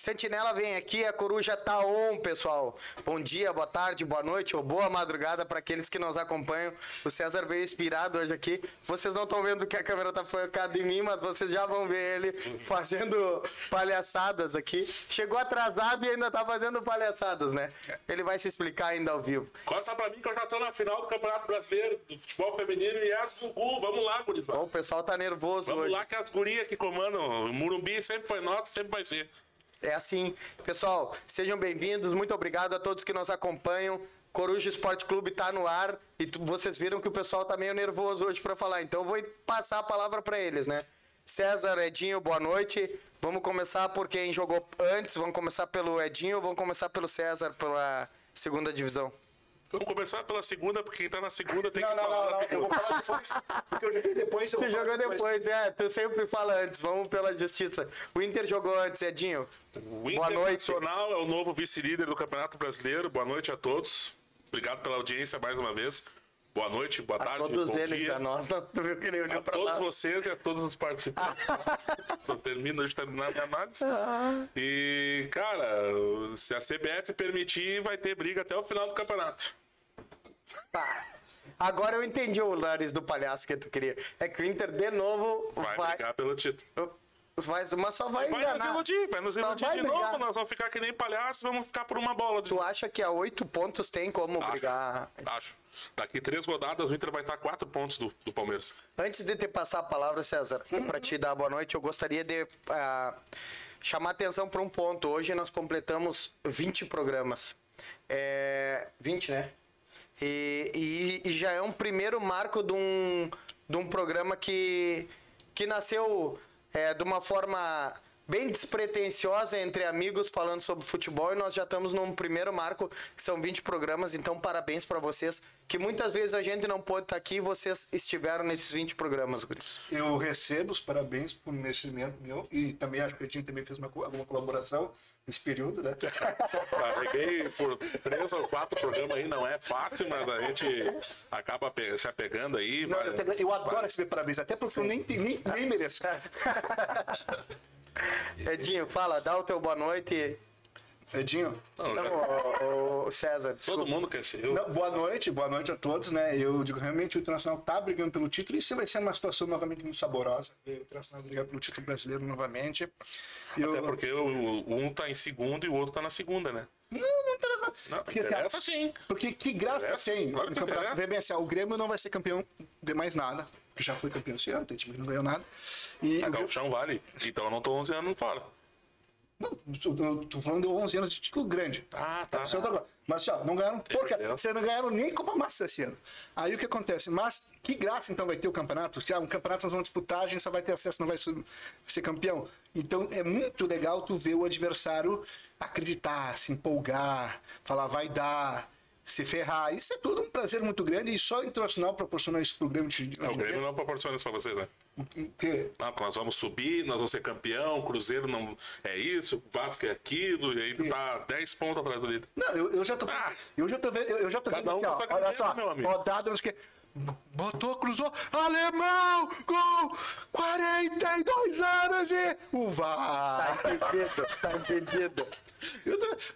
Sentinela vem aqui, a coruja tá on, pessoal. Bom dia, boa tarde, boa noite ou boa madrugada para aqueles que nos acompanham. O César veio inspirado hoje aqui. Vocês não estão vendo que a câmera tá focada em mim, mas vocês já vão ver ele fazendo palhaçadas aqui. Chegou atrasado e ainda tá fazendo palhaçadas, né? Ele vai se explicar ainda ao vivo. Conta pra mim que eu já tô na final do Campeonato Brasileiro do Futebol Feminino e as Gugu. Vamos lá, gurizada. O pessoal tá nervoso Vamos hoje. lá que as gurias que comandam. O Murumbi sempre foi nosso, sempre vai ser. É assim. Pessoal, sejam bem-vindos. Muito obrigado a todos que nos acompanham. Coruja Esporte Clube tá no ar e vocês viram que o pessoal tá meio nervoso hoje para falar. Então eu vou passar a palavra para eles, né? César, Edinho, boa noite. Vamos começar por quem jogou antes. Vamos começar pelo Edinho vamos começar pelo César pela segunda divisão? Vamos começar pela segunda, porque quem tá na segunda tem Não, que não, falar não, na não. Eu vou falar depois. Porque eu joguei depois. Eu falar jogou depois, é. Tu sempre fala antes. Vamos pela justiça. O Inter jogou antes, Edinho. O Boa noite. Internacional é o novo vice-líder do Campeonato Brasileiro. Boa noite a todos. Obrigado pela audiência mais uma vez. Boa noite, boa A tarde. todos bom eles, dia. a nós, não, tu viu que ele olhou A pra todos lá. vocês e a todos os participantes. Eu termino de terminar a minha análise. E, cara, se a CBF permitir, vai ter briga até o final do campeonato. Tá. Agora eu entendi o nariz do palhaço que tu queria. É que o Inter, de novo, Vai, vai. brigar pelo título. Vai mas só vai, Vai nos enganar. iludir, vai nos iludir vai de brigar. novo. Nós vamos ficar que nem palhaço, vamos ficar por uma bola. Tu acha que a oito pontos tem como Acho, brigar? Acho. Daqui três rodadas o Inter vai estar a quatro pontos do, do Palmeiras. Antes de te passar a palavra, César, para te dar boa noite, eu gostaria de ah, chamar atenção para um ponto. Hoje nós completamos 20 programas. É, 20, né? E, e- e já é um primeiro marco de um, de um programa que, que nasceu é, de uma forma bem despretensiosa entre amigos falando sobre futebol e nós já estamos num primeiro marco que são 20 programas, então parabéns para vocês, que muitas vezes a gente não pôde estar aqui e vocês estiveram nesses 20 programas, Guris. Eu recebo os parabéns por investimento meu e também acho que o Edinho também fez uma, alguma colaboração nesse período, né? Carreguei por três ou quatro programas aí, não é fácil, mas a gente acaba se apegando aí. Não, vai- eu, te- eu adoro receber parabéns, até porque eu nem, nem, nem mereço. Edinho, fala, dá o teu boa noite. Edinho, Não, ô, ô, César, todo desculpa. mundo quer ser eu. não, boa noite, boa noite a todos, né? Eu digo, realmente o Internacional tá brigando pelo título e isso vai ser uma situação novamente muito saborosa. O Internacional brigar pelo título brasileiro novamente. Eu, Até porque o, o um tá em segundo e o outro tá na segunda, né? Não, não interessa. Não, Porque, assim, sim. Porque que graça Interessa, tem claro no que campeonato. Vê bem assim, o Grêmio não vai ser campeão de mais nada, porque já foi campeão esse ano, tem time que não ganhou nada. E A o Galchão vale. Então eu não tô 11 anos fora. Não, tô falando de 11 anos de título grande. Ah, tá. É coisa. Mas assim, ó, não ganharam porca. Entendeu? Vocês não ganharam nem Copa Massa esse ano. Aí o que acontece? Mas que graça então vai ter o campeonato? Se, ah, um campeonato nós vamos disputar, a gente só vai ter acesso, não vai ser campeão. Então é muito legal tu ver o adversário acreditar, se empolgar, falar vai dar, se ferrar. Isso é tudo um prazer muito grande e só o Internacional proporciona isso pro Grêmio. De, É, o Grêmio não proporciona isso pra vocês, né? O quê? Não, porque nós vamos subir, nós vamos ser campeão, o Cruzeiro não é isso, o Vasco é aquilo, e aí tu tá 10 pontos atrás do líder. Não, eu, eu já tô. Ah! eu já tô vendo. Eu, eu já tô vendo um aqui, ó, sua Olha só, meu amigo. rodada, não sei o quê. Botou, cruzou. Alemão! Gol! 42 anos e. O Tá entendido, tá entendido.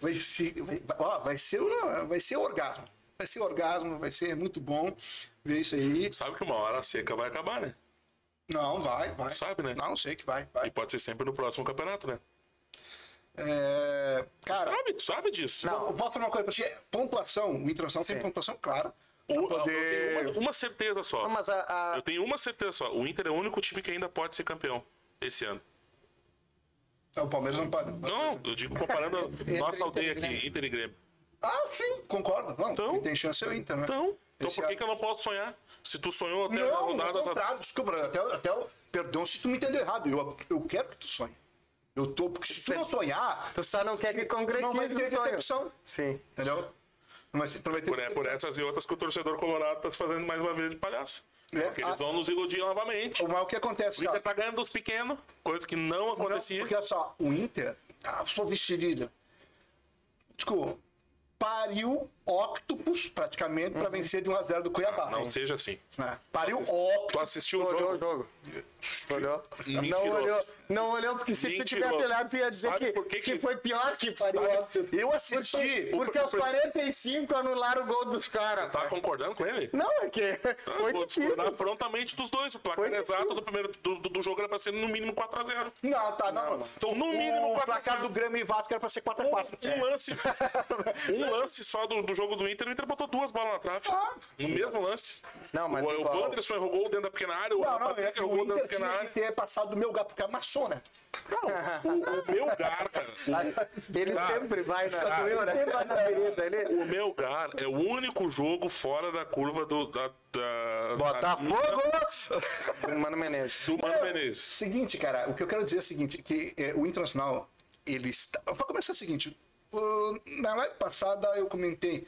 Vai ser. Vai, ó, vai ser, um- vai ser orgasmo. Vai ser orgasmo, vai ser muito bom ver isso aí. Sabe que uma hora a seca vai acabar, né? Não, vai, vai. Sabe, né? Não, sei que vai, E vai. pode ser sempre no próximo campeonato, né? É, cara, Sabe, tu sabe disso. eu vou falar uma coisa pra ti. Pontuação, o Internacional tem pontuação, claro. O- eu tenho uma, uma certeza só. Não, mas a, a- Eu tenho uma certeza só. O Inter é o único time que ainda pode ser campeão esse ano. O Palmeiras não pode. Não, eu digo comparando a nossa aldeia aqui, Inter e Grêmio. Ah, sim, concordo. Não, Então? tem chance é o Inter, né? Então, então Esse por que, ano- que eu não posso sonhar? Se tu sonhou até Não, rodadas. contrário, desculpa, até, até, o- perdão se tu me entendeu errado. Eu, eu quero que tu sonhe. Eu tô, porque se tu não sonhar, tu só não quer que concretize não vai ter o sonho. Sim. Entendeu? Não vai, ser- não vai ter Por, é, por essas e outras que o torcedor colorado tá se fazendo mais uma vez de palhaço. É, Porque eles a- vão nos iludir novamente. O mal que acontece, O Inter tá ganhando dos pequenos, coisa que não acontecia. Porque olha só, o Inter, ah, sou vice-líder. Desculpa, pariu octopus, praticamente, pra vencer de 1x0 do Cuiabá. Não seja assim. É. Pariu Tu octopus. assistiu o Olhou o jogo? jogo. Olhou? Não olhou. Não olhou, porque se tu Mentiroso. tivesse olhado, tu ia dizer que, que que, foi pior que pariu. Sabe- Eu assisti. Porque aos 45 anularam o gol dos caras. Tá concordando com ele? Não, é que Ah, foi Vou difícil. discordar frontamente dos dois. O placar Foi exato do primeiro do, do- do jogo era pra ser no mínimo 4x0. Não, tá, não. Então, No mínimo, o placar do Grêmio e Vasco era pra ser 4x4. Um lance. um lance só do, do jogo do Inter. O Inter botou duas bolas na trave. No mesmo lance. Não, mas o, o igual- Wanderson errou gol dentro da pequena área. O Não, não, é Patrick que errou o gol dentro da pequena área. ter passado do meu lugar, porque amassou, né? O, o meu gar, cara. Ele Cara, sempre vai na. doendo, né? Ele sempre vai na vereda. Ele... O, o meu gar é o único jogo fora da curva do. Da, da, Botafogo! Mano Menezes. do Mano Menezes. Seguinte, cara, o que eu quero dizer é o seguinte, que é, o Internacional, ele está... Pra começar é o seguinte, o- na live passada eu comentei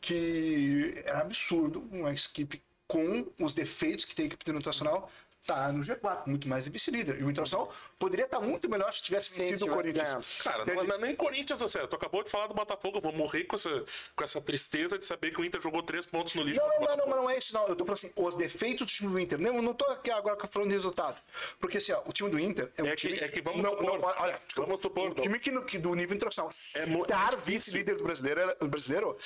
que era absurdo uma equipe com os defeitos que tem a equipe Internacional tá no G4, muito mais de vice-líder. E o Internacional poderia estar muito melhor se tivesse vencido o Corinthians. Cara, não, não é nem Corinthians, sério. Tu acabou de falar do Botafogo. Eu vou morrer com essa, com essa tristeza de saber que o Inter jogou três pontos no lixo. Não, não, não, não, mas não é isso, não. Eu tô falando assim, os defeitos do time do Inter. Não, não tô aqui agora falando de resultado. Porque assim, ó, o time do Inter é um É que- time. é que vamos não, supor- não, olha, desculpa, vamos supor, o time que, no- que do nível internacional É estar é vice-líder do brasileiro, é- brasileiro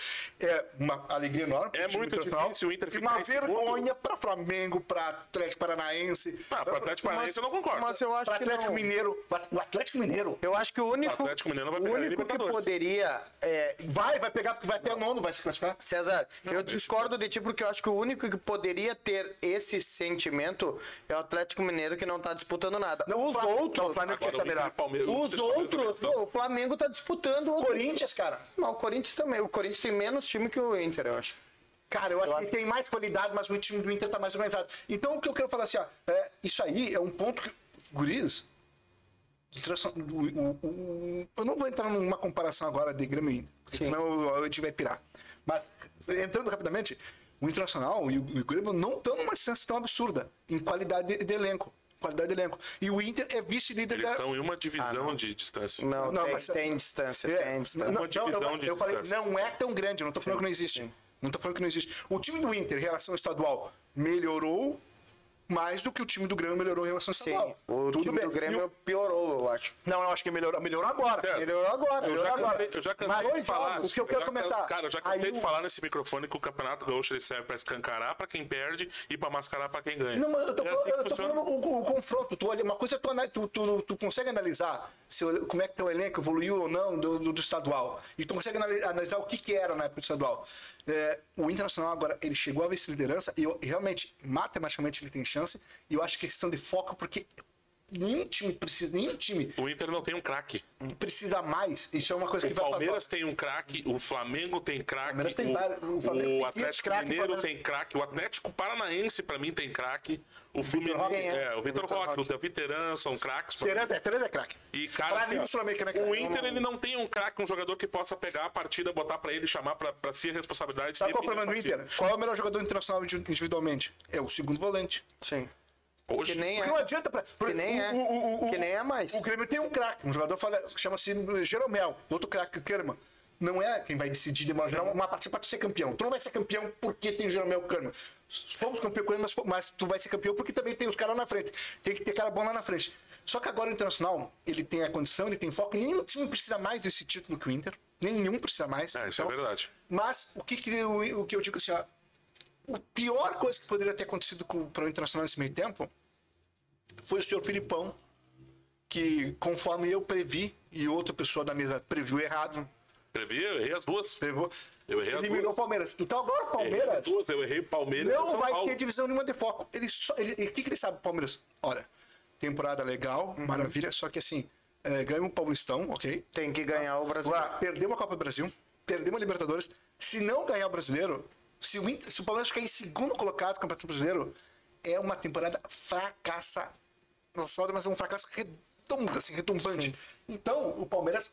é uma alegria enorme. É muito difícil o Inter E ficar uma em segundo. vergonha para Flamengo, para Atlético Paranaense. Ah, pro Atlético Paranaense eu não concordo. Mas eu acho Pra que Atlético não. Mineiro. O Atlético Mineiro Eu acho que o único, O Atlético Mineiro não vai o pegar a único que poderia. é, vai, vai pegar porque vai até nono, vai se classificar. César, eu discordo de ti porque eu acho que o único que poderia ter esse sentimento é o Atlético Mineiro que não tá disputando nada. Não, o Os Fla- não, outros. o Flamengo tá o e o Palmeiras. Os Palmeiras outros, o Flamengo tá disputando. outro- Corinthians, cara. Não, o Corinthians também. O Corinthians tem menos time que o Inter, eu acho. Cara, eu acho Eu que acho. tem mais qualidade, mas o time do Inter tá mais organizado. Então, o que eu quero falar assim, ó, é, isso aí é um ponto que. Guris. o- o- o- eu não vou entrar numa comparação agora de Grêmio e Inter, porque Sim. senão a gente vai pirar. Mas, entrando rapidamente, o Internacional e o, Grêmio não estão numa distância tão absurda em qualidade de, de elenco. Qualidade de elenco. E o Inter é vice-líder da. estão em uma divisão de distância. Não, Não, tem, mas- tem distância, É, tem distância. não, Uma divisão não, eu, de eu falei, distância. não é tão grande, eu não tô falando que não existe. Não tô falando que não existe. O time do Inter, em relação estadual, melhorou mais do que o time do Grêmio melhorou em relação Sim, estadual. o Tudo time bem. do Grêmio E o- piorou, eu acho. Não, eu acho que melhorou, melhorou agora. Certo. Melhorou agora. Eu melhorou já, agora. cansei, eu já cansei de falar. o que eu já quero can- comentar. Cara, eu já cansei Aí de o- falar nesse microfone que o Campeonato Gaúcho ele serve pra escancarar pra quem perde e pra mascarar pra quem ganha. Não, mas eu tô É falando, assim eu tô falando o, o confronto. Tu, olha, uma coisa é tu, tu, tu, tu consegue analisar se, como é que teu elenco evoluiu ou não do, do, do estadual. E tu consegue anali- analisar o que, que era na época do estadual. É, o Internacional agora, ele chegou à vice-liderança e eu- realmente, matematicamente, ele tem chance. E eu acho que é questão de foco, porque nenhum time precisa, nenhum time O Inter não tem um craque. precisa mais. Isso é uma coisa que O vai Palmeiras tem um craque, o Flamengo tem craque, Palmeiras tem o, vários- o o 500 Atlético o Mineiro Palmeiras- tem craque, o Atlético Paranaense pra mim tem craque, o Fluminense, Roque, é, o Vitor Roque, o Roque. Davi Teran são craques. Tereza, Tereza é craque. E, cara, Pra assim, é o. Inter ele não tem um craque, um jogador que possa pegar a partida, botar pra ele, chamar pra, pra si a responsabilidade. Sabe qual é o problema do Inter? Qual é o melhor jogador internacional indi- individualmente? É o segundo volante. Sim. Hoje, Que nem Porque é. não adianta pra. Que nem é. Que nem é mais. O Grêmio tem um craque, um jogador fala- chama-se Jeromel, outro craque, Kerman. Não é quem vai decidir de uma, uma partida pra tu ser campeão. Tu não vai ser campeão porque tem Jeromel Kerman. Fomos campeão com ele, mas, mas tu vai ser campeão porque também tem os caras na frente. Tem que ter cara bom lá na frente. Só que agora o Internacional, ele tem a condição, ele tem foco. Nenhum time precisa mais desse título que o Inter. Nenhum precisa mais. É, isso é Então, verdade. Mas o que, que eu, o que eu digo assim, ó, a pior coisa que poderia ter acontecido com, para o Internacional nesse meio tempo foi o senhor Filipão, que conforme eu previ e outra pessoa da mesa previu errado, Previ, eu errei as duas. previu, Eu errei as eliminou o duas. Palmeiras. Então agora o Palmeiras duas, eu errei o Palmeiras. e não vai Paulo. ter divisão nenhuma de foco. Ele só, ele, e o que, que ele sabe, Palmeiras? Olha, temporada legal, Uhum. maravilha, só que assim, é, ganhamos um Paulistão, ok? Tem que ganhar o Brasil. Agora, perdemos a Copa do Brasil, perdemos a Libertadores. Se não ganhar o brasileiro, se o, Inter- se o Palmeiras ficar em segundo colocado no Campeonato Brasileiro, é uma temporada fracassa. Não só, mas é um fracasso redondo, assim, retumbante. Então, o Palmeiras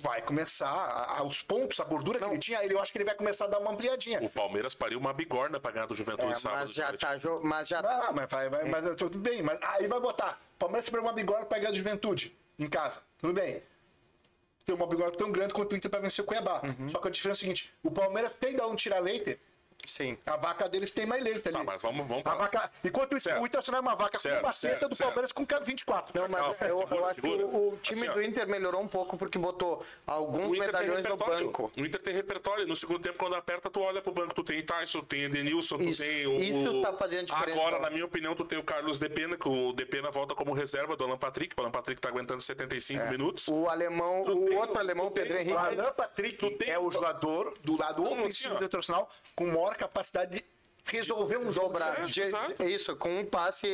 vai começar, a- aos pontos, a gordura que ele tinha, ele, eu acho que ele vai começar a dar uma ampliadinha. O Palmeiras pariu uma bigorna pra ganhar do Juventude É, sábado. mas já tá. jo- Mas já Ah, mas vai, vai, mas tudo bem. Mas aí vai botar. Palmeiras pegou uma bigorna para ganhar do Juventude em casa. Tudo bem. Ter uma bigode tão grande quanto o Inter para vencer o Cuiabá. Uhum. Só que a diferença é a seguinte: o Palmeiras tem de onde tirar leite, Sim. a vaca deles tem mais leite ali. Tá, mas vamos, vamos A pra... vaca... Enquanto isso, Certo. o Internacional é uma vaca Certo, com uma seta certo, do certo. Palmeiras com 24. Não, mas Não, eu, eu segura, acho que o, o time Assim, do Inter melhorou um pouco porque botou alguns O medalhões no banco. O Inter tem repertório. No segundo tempo, quando aperta, tu olha pro banco. Tu tem Tyson, tu tem Edenilson, tu Isso- tem o... isso tá fazendo diferença. Agora, na minha opinião, tu tem o Carlos Depena, que o Depena volta como reserva do Alan Patrick. O Alan Patrick tá aguentando 75 minutos. O alemão, Tu o tem- outro alemão, o Pedro O Henrique. Alan Patrick Tu tem- é o jogador do lado ofensivo assim, do Internacional com maior capacidade de resolver um jogo. Dobrar. É, de- isso, com um passe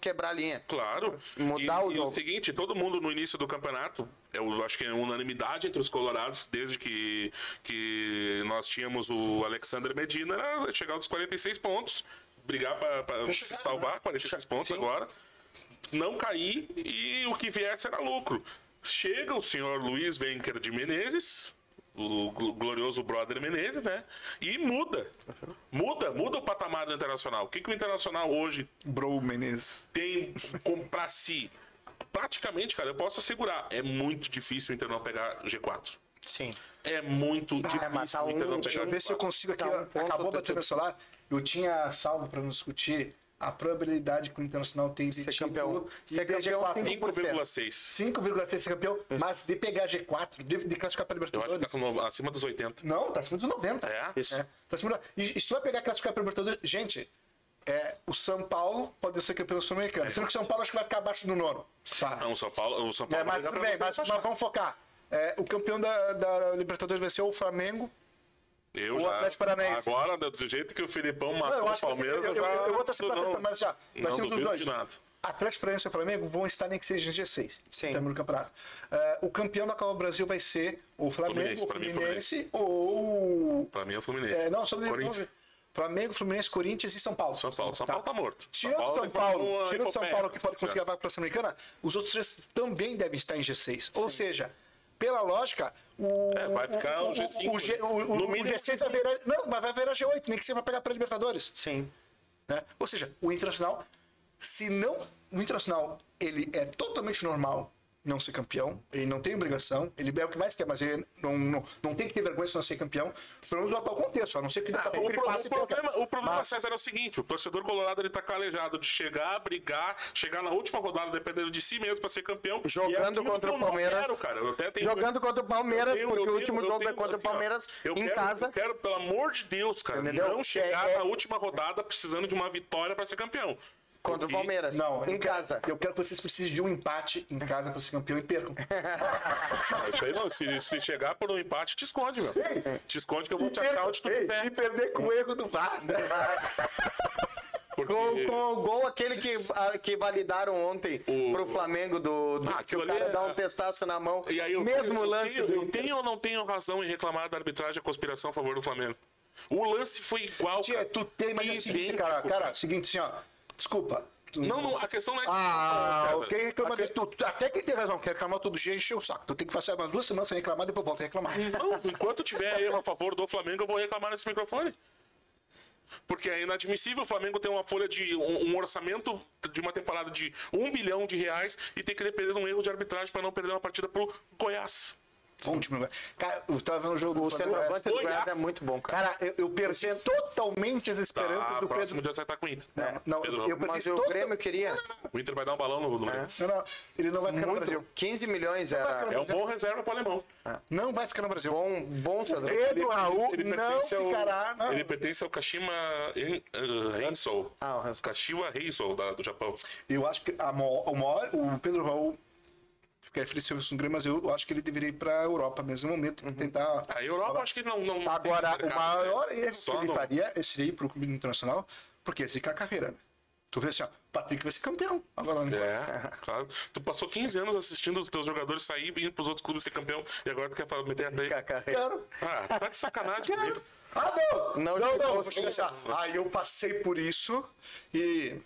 quebrar a linha. Claro. Mudar e, o e jogo. o seguinte, todo mundo no início do campeonato, eu acho que é unanimidade entre os colorados, desde que, que nós tínhamos o Alexander Medina, era chegar aos 46 pontos, brigar para se salvar, 46 pontos agora, não cair e o que viesse era lucro. Chega o senhor Luiz Venker de Menezes, o gl- glorioso brother Menezes, né? E muda. Muda, muda o patamar do Internacional. O que, que o Internacional hoje Bro Menezes. tem pra si. Praticamente, cara, eu posso assegurar, é muito difícil o Inter não pegar G4. Sim. É muito difícil mas tá o Inter um- não Deixa eu ver se eu G4. consigo aqui. Tá um acabou do batendo meu celular. Eu tinha salvo para nos discutir a probabilidade que o Internacional tem de Ser campeão. Ser campeão G4. tem 5,6. 5,6 ser campeão, mas de pegar G4, de, de classificar para Eu acho que Libertadores. tá no- acima dos 80. Não, tá acima dos 90. É? Isso. É, tá acima do... e, e se tu vai pegar classificar para Libertadores, gente, é, o São Paulo pode ser campeão sul-americano. Sendo que o São Paulo acho que vai ficar abaixo do nono. Tá. Não, o São Paulo, o São É, Paulo mas tudo brigar bem, mas, mas vamos focar. É, o campeão da, da Libertadores vai ser o Flamengo. Eu o já, Atlético Paranaense. Agora, do jeito que o Filipão matou o Palmeiras, eu, eu, eu, eu vou torcer para não, mas já, vai não duvido dois. de nada. Atlético Paranaense e Flamengo vão estar nem que seja em G6. Sim. Também no campeonato. É, o campeão da Copa do Brasil vai ser o Flamengo, Fluminense, o Fluminense ou... Pra mim é o Fluminense. É, não, só Corinthians. ver. Flamengo, Fluminense, Corinthians e São Paulo. São Paulo. São Paulo tá morto. Tirando São tem Paulo, uma tirando São. Paulo que pode conseguir a vaga para a Sul-Americana, os outros três também devem estar em G6. Ou seja, pela lógica, o, É, vai ficar o, um G5, o, G, o, No o mínimo G6 vai virar, não, mas vai virar G8, nem que seja para pegar para Libertadores. Sim. né? Ou seja, o Internacional, se não, o Internacional, ele é totalmente normal não ser campeão, ele não tem obrigação, ele é o que mais quer, mas ele não, não, não tem que ter vergonha se não ser campeão, pelo menos no atual contexto, a não ser que daqui a O, pouco ele pro- passe o problema, o problema Mas- César, é o seguinte: o torcedor colorado ele tá calejado de chegar, brigar, chegar na última rodada, dependendo de si mesmo, pra ser campeão. Jogando E é contra que o eu não Palmeiras. quero, cara. Eu até tenho- Jogando contra o Palmeiras, tenho- porque eu o último tenho- jogo é tenho, contra o assim, ó, Palmeiras eu em quero- casa. Eu quero, pelo amor de Deus, cara, Entendeu? não chegar É- é- na última rodada precisando de uma vitória pra ser campeão. Contra o Palmeiras. Não, em eu quero- casa. Eu quero que vocês precisem de um empate em casa para ser campeão e percam. Isso aí não, se, se chegar por um empate, te esconde, meu. Te esconde que eu vou te achar onde tu Ei, quiser. e perder com o erro do VAR. Porque... Com, com o gol aquele que, a- que validaram ontem O- pro Flamengo do, do Ah, que aquilo o cara dá é- um testaço na mão. E aí, eu, Mesmo eu, lance eu, do tenho, eu tenho ou não tenho razão em reclamar da arbitragem a conspiração a favor do Flamengo? O lance foi igual. Tia, cara. tu tem, mas é o seguinte, cara, cara, seguinte, assim, ó, desculpa. Não, não, a questão não é. Ah, quem reclama de tu, tu- Até quem tem razão, quer reclamar todo dia, encher o saco. Tu tem que fazer umas duas semanas sem reclamar, depois volta a reclamar. Não, enquanto tiver erro a favor do Flamengo, eu vou reclamar nesse microfone. Porque é inadmissível o Flamengo ter uma folha de. um, um orçamento de uma temporada de um bilhão de reais e ter que depender de um erro de arbitragem para não perder uma partida pro Goiás. Bom time, velho. Cara, eu tava vendo o jogo do O centroavante do Goiás ah. é muito bom, cara. Cara, eu, eu perdi totalmente as esperanças Tá, do próximo Pedro. dia você tá com o Inter. Não, não, Pedro, eu perdi Mas o Grêmio queria O Inter vai dar um balão no, no meio. Não, não, ele não vai ficar no muito. Brasil. 15 milhões era É um bom reserva pro alemão. Não vai ficar no Brasil. bom, bom centro. Pedro Raul Ele não pertence ao- ficará. Não. Ele pertence ao Kashima uh, Heisou. Ah, o Heisou, da- do Japão. Eu acho que a o, maior, o Pedro Raul se fosse um Grêmio, mas eu acho que ele deveria ir para a Europa mesmo no momento, tentar. A Europa acho que não. não Agora, o maior né? erro que Só ele no- faria seria ir para o clube internacional, porque esse é a carreira, né? Tu vê assim, ó, Patrick vai ser campeão agora, né? É, claro. Tu passou 15 anos assistindo os teus jogadores sair e vir pros outros clubes ser campeão e agora tu quer falar- meter a play. Quero. Ah, tá de sacanagem comigo. Ah, não! Não, Não, não, não, assim, ó. Ah, eu passei por isso e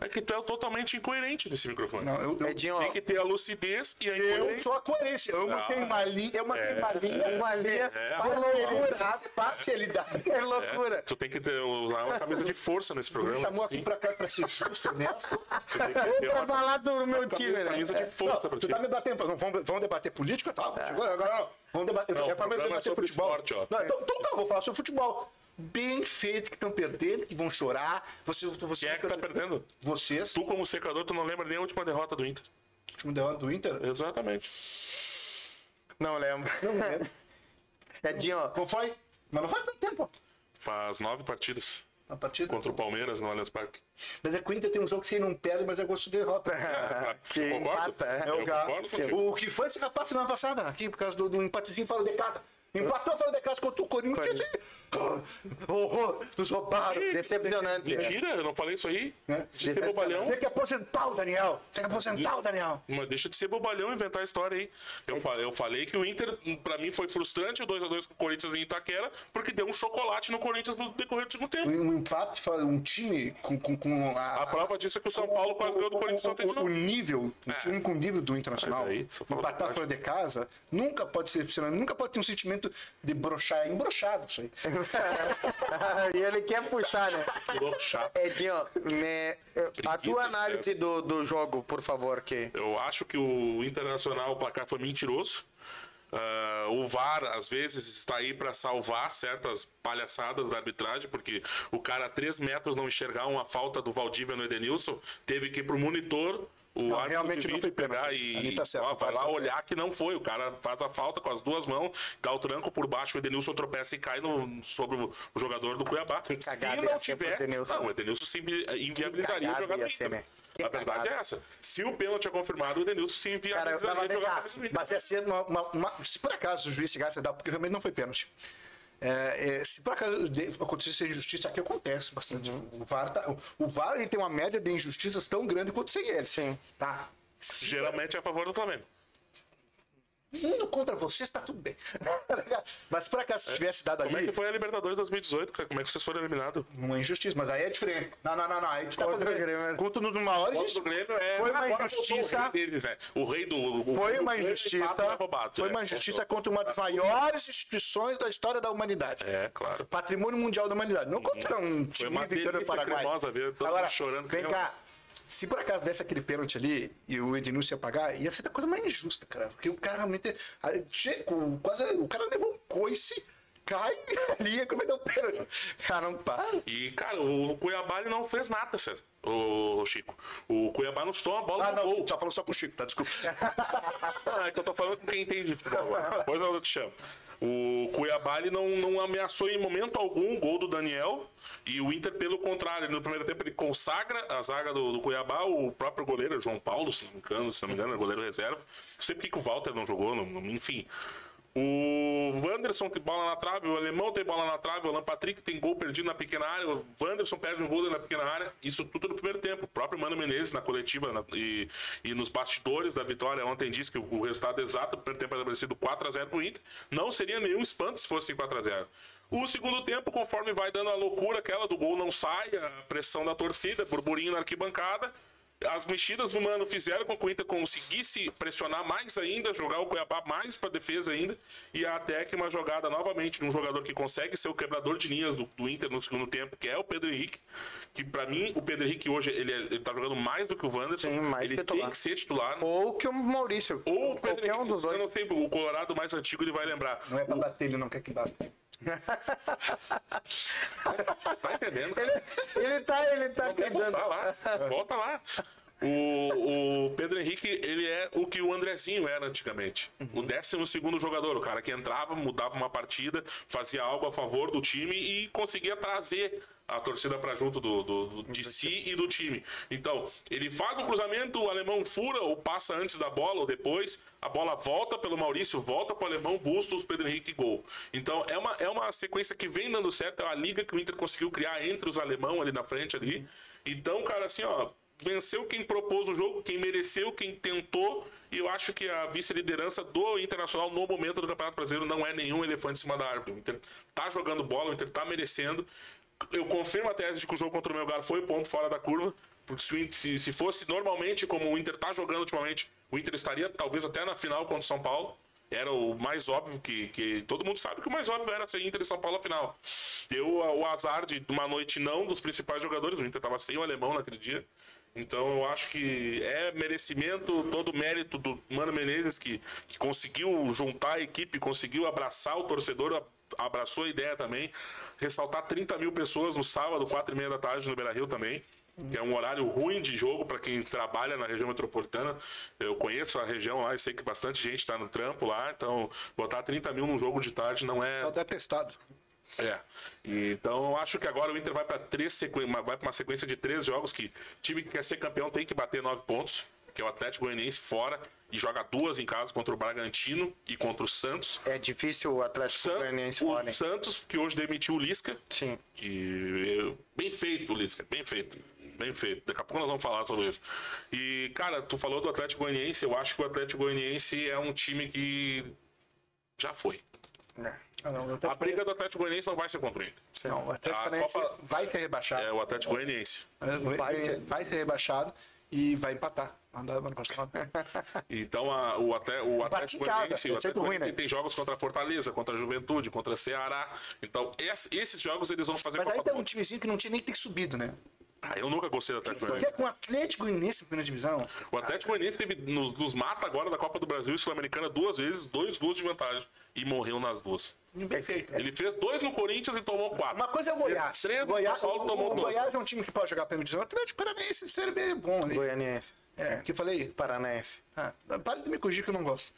É que tu é totalmente incoerente nesse microfone. Não, eu, eu, Edinho, Tem que ter a lucidez e a eu incoerência. sou a coerência. Eu mantenho uma linha, eu mantenho uma linha, uma linha. É. parcialidade, parcialidade. É loucura. Tu tem que ter, usar uma camisa de força nesse Me programa. chamou aqui sim. pra cá pra ser justo nessa. Tu que ter Pra falar do meu time, né? camisa de força Não, pra tu ti. tá me batendo. Não, vamos, vamos debater política? Tá. Agora, agora não. Vamos debater. Não, é o pra programa é debater sobre futebol. esporte, ó. Não, então, então tá, vou falar sobre futebol. Bem feito que estão perdendo, que vão chorar. Você, você, Quem é que tá perdendo? Vocês. Tu, como secador, tu não lembra nem a última derrota do Inter. Último derrota do Inter. Exatamente. Não lembro. Não lembro. Edinho, ó. Qual foi? Mas não faz tanto tempo. Faz nove partidas A partida. contra o Palmeiras no Allianz Parque. Mas é que o Inter tem um jogo que você não perde, mas é gosto de derrota. Que Eu concordo. empata, é. É o. O que foi esse rapaz semana passada, aqui, por causa do, do empatezinho fora de casa. Empatou fora de casa contra o Corinthians. e- Horror, nos roubaram. Decepcionante. Mentira, eu não falei isso aí. Né? De ser bobalhão. Tem que aposentar o Daniel. Tem que aposentar o Daniel. Mas deixa de ser bobalhão e inventar a história aí. Eu falei, eu falei que o Inter, pra mim, foi frustrante o 2x2 com o Corinthians em Itaquera, porque deu um chocolate no Corinthians no decorrer do segundo tempo. Um empate, um time com, com, com a, A prova disso é que o São Paulo quase ganhou do Corinthians o, o. É. nível, um time com o nível do Internacional, aí, fala empatar fora de casa, nunca pode ser decepcionante, nunca pode ter um sentimento de broxar, é embroxado isso aí. e ele quer puxar, né? Ficou chato. Edinho, me- a tua análise do, do jogo, por favor, que Eu acho que o Internacional, o placar foi mentiroso. Ah, o VAR, às vezes, está aí para salvar certas palhaçadas da arbitragem, porque o cara a 3 metros não enxergar uma falta do Valdívia no Edenilson, teve que ir pro monitor. O Não, realmente não foi pegar pênalti. e tá certo, ó, vai lá olhar que não foi. O cara faz a falta com as duas mãos, dá o tranco por baixo, o Edenilson tropeça e cai no, sobre o, o jogador do Cuiabá. Se cagada não ia ser pro tivesse, Edenilson. não, o Edenilson se invi- inviabilizaria o jogador ia do ser, né? Que A verdade é essa. Se o pênalti é confirmado, o Edenilson se Cara, inviabilizaria mas vem jogar cá. Mas é assim, uma, uma- uma- se por acaso o juiz chegasse a dar, porque realmente não foi pênalti. É, é, se por acaso acontecesse injustiça, aqui acontece bastante. O VAR, tá- o- o VAR ele tem uma média de injustiças tão grande quanto o CIL. Sim. Tá. Geralmente é a favor do Flamengo. Indo contra vocês, tá tudo bem. Mas se por acaso se tivesse dado Como é ali, que foi a Libertadores 2018, cara? Como é que vocês foram eliminados? uma injustiça, mas aí é diferente. Não, não, não, não. Aí tu tá Contra o fazendo. Grêmio. Contra numa hora, O gente. do Grêmio é. Foi uma injustiça. O rei deles, é. O rei do. o- Foi uma injustiça. é Foi é. uma injustiça contra uma das maiores instituições da história da humanidade. É, claro. Patrimônio Mundial da Humanidade. Não contra um Foi time uma do Paraguai. cremosa todo Agora, chorando que Vem cá. Se por acaso desse aquele pênalti ali e o Ednilson ia pagar, ia ser a coisa mais injusta, cara. Porque o cara realmente. Quase, o cara levou um coice, cai ali e cometeu o pênalti. Cara, não para. E, cara, o Cuiabá ele não fez nada, César. O Chico. O Cuiabá não chutou uma bola Ah, no não, gol. só falou só com o Chico, tá? Desculpa. Ah, é que eu tô falando com quem entende de futebol agora. Depois eu te chamo. O Cuiabá ele não, não ameaçou em momento algum o gol do Daniel. E o Inter, pelo contrário, no primeiro tempo ele consagra a zaga do, do Cuiabá, o próprio goleiro, João Paulo, se não me engano, se não me engano, é goleiro reserva. Não sei porque que o Walter não jogou, não- não- enfim. O Wanderson tem bola na trave, o Alemão tem bola na trave, o Alan Patrick tem gol perdido na pequena área, o Wanderson perde um gol na pequena área. Isso tudo no primeiro tempo. O próprio Mano Menezes na coletiva na- e, e nos bastidores da vitória ontem disse que o, o resultado exato do primeiro tempo era sido 4x0 pro Inter. Não seria nenhum espanto se fosse 4x0. O segundo tempo, conforme vai dando a loucura aquela do gol não sai, a pressão da torcida, burburinho na arquibancada. As mexidas do Mano fizeram com que o Inter conseguisse pressionar mais ainda, jogar o Cuiabá mais para defesa ainda, e até que uma jogada novamente de um jogador que consegue ser o quebrador de linhas do, do Inter no segundo tempo, que é o Pedro Henrique, que para mim o Pedro Henrique hoje ele, é- ele tá jogando mais do que o Wanderson, Sim, mais ele titular. tem que ser titular. Ou que o Maurício. Ou o Pedro qualquer um Henrique, dos eu dois. não sei, o Colorado mais antigo ele vai lembrar. Não é pra bater, ele não quer que bata. Tá entendendo? cara? Ele tá, ele tá Quer cuidando. voltar lá, volta lá. O, o Pedro Henrique, ele é o que o Andrezinho era antigamente. O 12 segundo jogador, o cara que entrava, mudava uma partida, fazia algo a favor do time e conseguia trazer a torcida para junto do, do- do- de si e do time. Então, ele faz um cruzamento, o alemão fura ou passa antes da bola ou depois, a bola volta pelo Maurício, volta para o alemão, Bustos, Pedro Henrique gol. Então, é uma, é uma sequência que vem dando certo, é uma liga que o Inter conseguiu criar entre os alemão ali na frente ali. Então, cara, assim, ó, venceu quem propôs o jogo, quem mereceu, quem tentou. E eu acho que a vice-liderança do Internacional no momento do Campeonato Brasileiro não é nenhum elefante em cima da árvore. O Inter tá jogando bola, o Inter tá merecendo. Eu confirmo a tese de que o jogo contra o Melgar foi ponto fora da curva. Porque se, o se, se fosse normalmente como o Inter tá jogando ultimamente, o Inter estaria talvez até na final contra o São Paulo. Era o mais óbvio que, que. Todo mundo sabe que o mais óbvio era ser Inter e São Paulo na final. Deu o azar de uma noite não dos principais jogadores. O Inter tava sem o alemão naquele dia. Então eu acho que é merecimento, todo mérito do Mano Menezes que, que conseguiu juntar a equipe, conseguiu abraçar o torcedor, abraçou a ideia também. Ressaltar 30 mil pessoas no sábado, 4 e meia da tarde no Beira Rio também. Que é um horário ruim de jogo para quem trabalha na região metropolitana. Eu conheço a região lá e sei que bastante gente está no trampo lá. Então, botar 30 mil num jogo de tarde não é. Só até testado. É. Então eu acho que agora o Inter vai para três sequ... uma- vai para uma sequência de três jogos que time que quer ser campeão tem que bater nove pontos, que é o Atlético Goianiense fora e joga duas em casa contra o Bragantino e contra o Santos. É difícil o Atlético San... Goianiense fora, O? Santos que hoje demitiu o Lisca, Sim. que bem feito, Lisca, bem feito. Bem feito. Daqui a pouco nós vamos falar sobre isso. E, cara, tu falou do Atlético Goianiense, eu acho que o Atlético Goianiense é um time que já foi. Ah, não, o A briga do Atlético Goianiense não vai ser contra o Inter. não, o Atlético A Paranaense Copa- vai ser rebaixado. É o Atlético Goianiense. Vai, vai ser rebaixado e vai empatar. Então a- o, até, o Atlético Goianiense, o é Atlético ruim, né? tem jogos contra a Fortaleza, contra a Juventude, contra a Ceará. Então es- esses jogos eles vão fazer Mas aí tem um timezinho que não tinha nem ter subido, né? Ah, eu nunca gostei do Atlético Porque Goianiense. com o Atlético Goianiense na primeira divisão, O Atlético Goianiense teve nos, nos mata agora da Copa do Brasil e Sul-Americana duas vezes, dois gols de vantagem. E morreu nas duas. bem feito. né? Ele fez dois no Corinthians e tomou quatro. Uma coisa é o Goiás. Três no Goiás São Paulo o, tomou o duas. Goiás é um time que pode jogar a primeira divisão. O Atlético Paranaense, sério, bem bom ali. Goianiense. É, que eu falei. Paranaense. Ah, para de me corrigir que eu não gosto.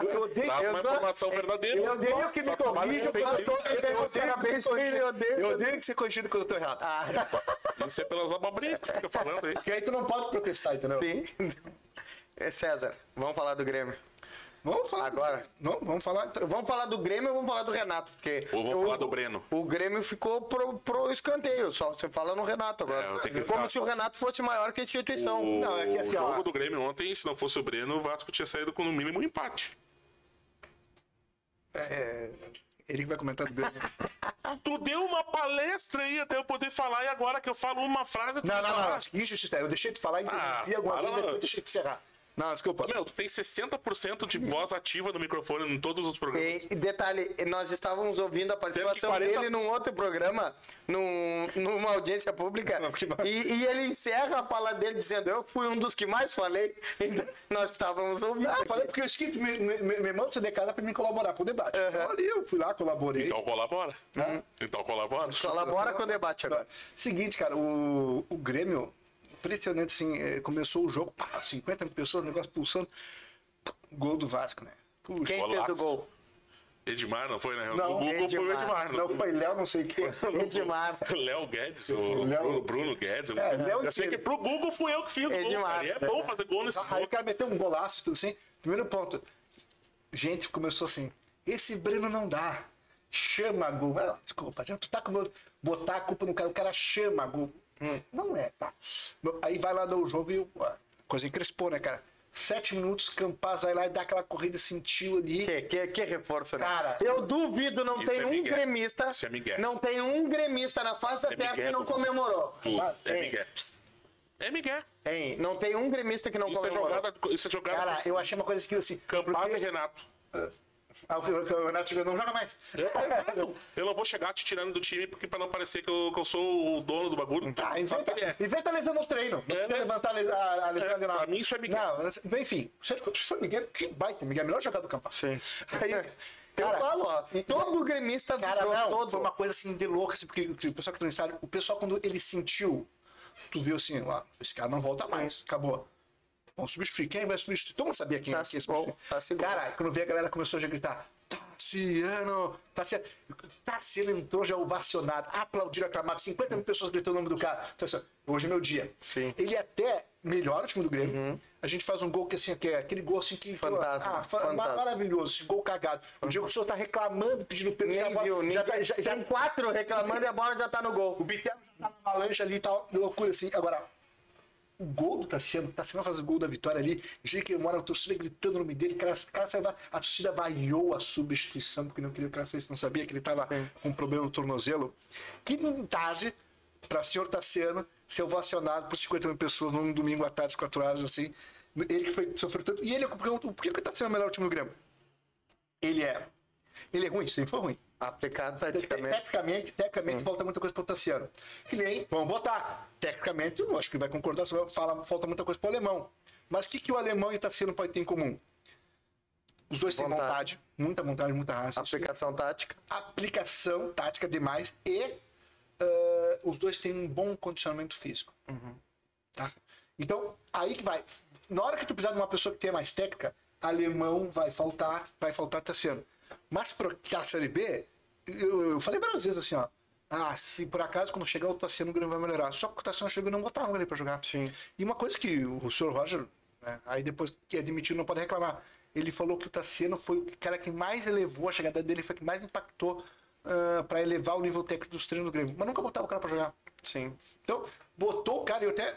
Eu, odeio. Dá uma informação verdadeira. Eu odeio que me corrija quando eu tô eu odeio que eu corrija. quando eu tô errado. Isso é pelas abobrinhas que fica falando aí. Porque aí tu não pode protestar, entendeu? Sim. É, César, vamos falar do Grêmio. Vamos falar. Agora. Não, vamos falar. Vamos falar do Grêmio ou vamos falar do Renato? Porque Ou vamos o- falar do Breno. O Grêmio ficou pro, pro escanteio, só você fala no Renato agora. É, eu Como ficar- se o Renato fosse maior que a instituição. O, Não, é que assim, o ó, jogo do Grêmio ontem, se não fosse o Breno, o Vasco tinha saído com no mínimo um empate. É, ele que vai comentar do Grêmio. Tu deu uma palestra aí até eu poder falar e agora que eu falo uma frase... tu Não, não, não. Que injustiça. Eu deixei de falar e Ah, coisa não. depois deixei de encerrar. Não, desculpa. Meu, tu tem 60% de voz ativa no microfone em todos os programas. E, detalhe, nós estávamos ouvindo a participação 40 dele num outro programa, num, numa audiência pública, Não, que- e, e ele encerra a fala dele dizendo: Eu fui um dos que mais falei. Então, nós estávamos ouvindo. Ah, eu falei porque eu esqueci que me, me, me, manda você de casa pra me colaborar com o debate. Então, ali eu fui lá, colaborei. Então colabora. Então colabora. Colabora com o debate agora. Seguinte, cara, o, o Grêmio, impressionante assim, é, começou o jogo, pá, 50 mil pessoas, o negócio pulsando. Gol do Vasco, né? Puxa. Quem Golaço. fez o gol? Edmar, não foi, né? Não, o Google foi o Edmar. Edmar. Não foi Léo, não sei o quê. Edmar. Léo Guedes, o Léo- Bruno, Bruno Guedes. eu- É, Léo eu sei que- que pro Google fui eu que fiz o gol. Edmar. cara, e É bom fazer gol nesse Aí gol. o cara meteu um golaço, tudo assim. Primeiro ponto. Gente, começou assim. Esse Breno não dá. Chama gol. Ah, desculpa, tu tá com medo. Botar a culpa no cara. O cara chama gol. Hum, Não é, tá? Aí vai lá dar o jogo e a coisa encrespou, né, cara? Sete minutos, Campaz vai lá e dá aquela corrida, sentiu ali. Que, que, que reforço, né? Cara, eu duvido, não isso tem é um migué. gremista. Isso é migué. não tem um gremista na face da É terra migué, que não comemorou. Tu- É Hein? Miguel. Psst. É Miguel. Hein? Não tem um gremista que não Isso é comemorou. jogada. Isso é jogada. Cara, eu achei uma coisa esquisita assim. Campaz porque- e Renato. Ah, o Renato chegou, não joga mais. Eu não vou chegar te tirando do time porque pra não parecer que eu, que eu sou o dono do bagulho. Só inventa, é. inventa a lesão no treino. Não É, né? levantar a, a, lesão É, na pra mim isso é Miguel. Não, mas, enfim, foi Miguel, que baita. Miguel é o melhor jogador do campo. Sim. Aí, Eu cara, falo, ó, todo gremista cara, vibrou, não, todo. foi uma coisa assim de louca, assim, porque o pessoal que tá no estádio, o pessoal quando ele sentiu, tu viu assim, ó, esse cara não volta mais, acabou. Vamos substituir. Quem vai substituir? Todo mundo sabia quem Tá ia substituir. tá. Cara, quando veio a galera começou já a gritar, Tassiano, Tassiano. Tassiano entrou já ovacionado, aplaudiram, aclamado, 50 mil pessoas gritando o nome do cara. Então, assim, hoje é meu dia. Sim. Ele até melhora o time do Grêmio. A gente faz um gol que assim, que é aquele gol assim que. Fantasma, Ah, fa- maravilhoso, esse gol cagado. O Diego Souza tá reclamando, pedindo pelo Nem viu, nem já, tá- já, já, Tem quatro reclamando e a bola já tá no gol. o Bitelo já tá na avalanche ali e tal, loucura assim. Agora, o gol do Tassiano, Tassiano faz o gol da vitória ali, gente que mora a torcida gritando o nome dele, cara, cara, a torcida vaiou a substituição, porque não queria que o cara não sabia que ele tava com um problema no tornozelo. Que tarde para o senhor Tassiano ser ovacionado por 50 mil pessoas num domingo à tarde, 4 horas, assim. Ele que foi, sofreu tanto. E ele, por que o Tassiano é o melhor time do Grêmio? Ele é. Ele é ruim, sempre foi ruim. Aplicado Te- taticamente. Tecnicamente, tecnicamente falta muita coisa pro Tassiano. Que nem, vamos botar. Tecnicamente, eu acho que vai concordar, você vai falar, falta muita coisa pro alemão. Mas o que, que o alemão e o Tassiano podem ter em comum? Os dois têm Vontade. vontade, muita vontade, muita raça. Aplicação tática. Aplicação tática demais e ah, os dois têm um bom condicionamento físico. Tá? Então, aí que vai. Na hora que tu precisar de uma pessoa que tenha mais técnica, alemão vai faltar, vai faltar Tassiano. Mas para a Série B, eu, eu falei várias vezes assim, ó. Ah, se por acaso quando chegar o Tassiano o Grêmio vai melhorar. Só que o Tassiano chegou e não botaram ele para jogar. Sim. E uma coisa que o senhor Roger, né, aí depois que demitido não pode reclamar. Ele falou que o Tassiano foi o cara que mais elevou a chegada dele, foi o que mais impactou para elevar o nível técnico dos treinos do Grêmio. Mas nunca botava o cara para jogar. Sim. Então, botou o cara e eu até.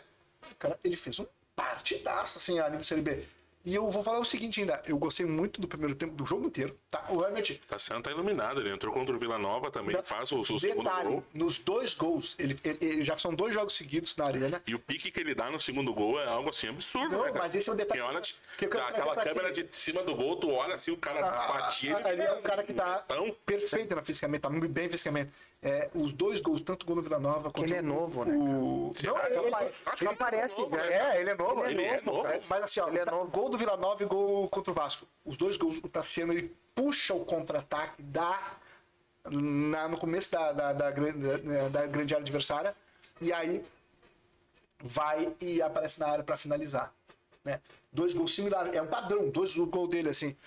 Cara, ele fez um partidaço, assim, a nível Série B. E eu vou falar o seguinte ainda, eu gostei muito do primeiro tempo do jogo inteiro, tá? O Emmett, Tá sendo tá iluminado, ele entrou contra o Vila Nova também, Da- faz o, o segundo detalhe, gol. nos dois gols, ele, ele- ele- já são dois jogos seguidos na arena. E o pique que ele dá no segundo gol é algo assim absurdo, Não, né, mas esse é o detalhe olha de- que eu aquela câmera de cima do gol, tu olha assim, o cara fatia. Ah, ele é um cara que tá Então, perfeito na fisicamente, tá muito bem fisicamente. É, os dois gols, tanto o gol no Vila Nova quanto ele é o- novo, né, o... Não, ele, acho que Só ele parece, novo, velho. É, ele é novo. Ele é novo. É, Mas assim, ó, Ele é tá- novo. gol do Vila Nova e gol contra o Vasco. Os dois gols, o Tassiano, ele puxa o contra-ataque, dá na- no começo da, da, da, grande, da, da grande área adversária, e aí vai e aparece na área para finalizar. Né? Dois gols similares, é um padrão, dois gols dele, assim.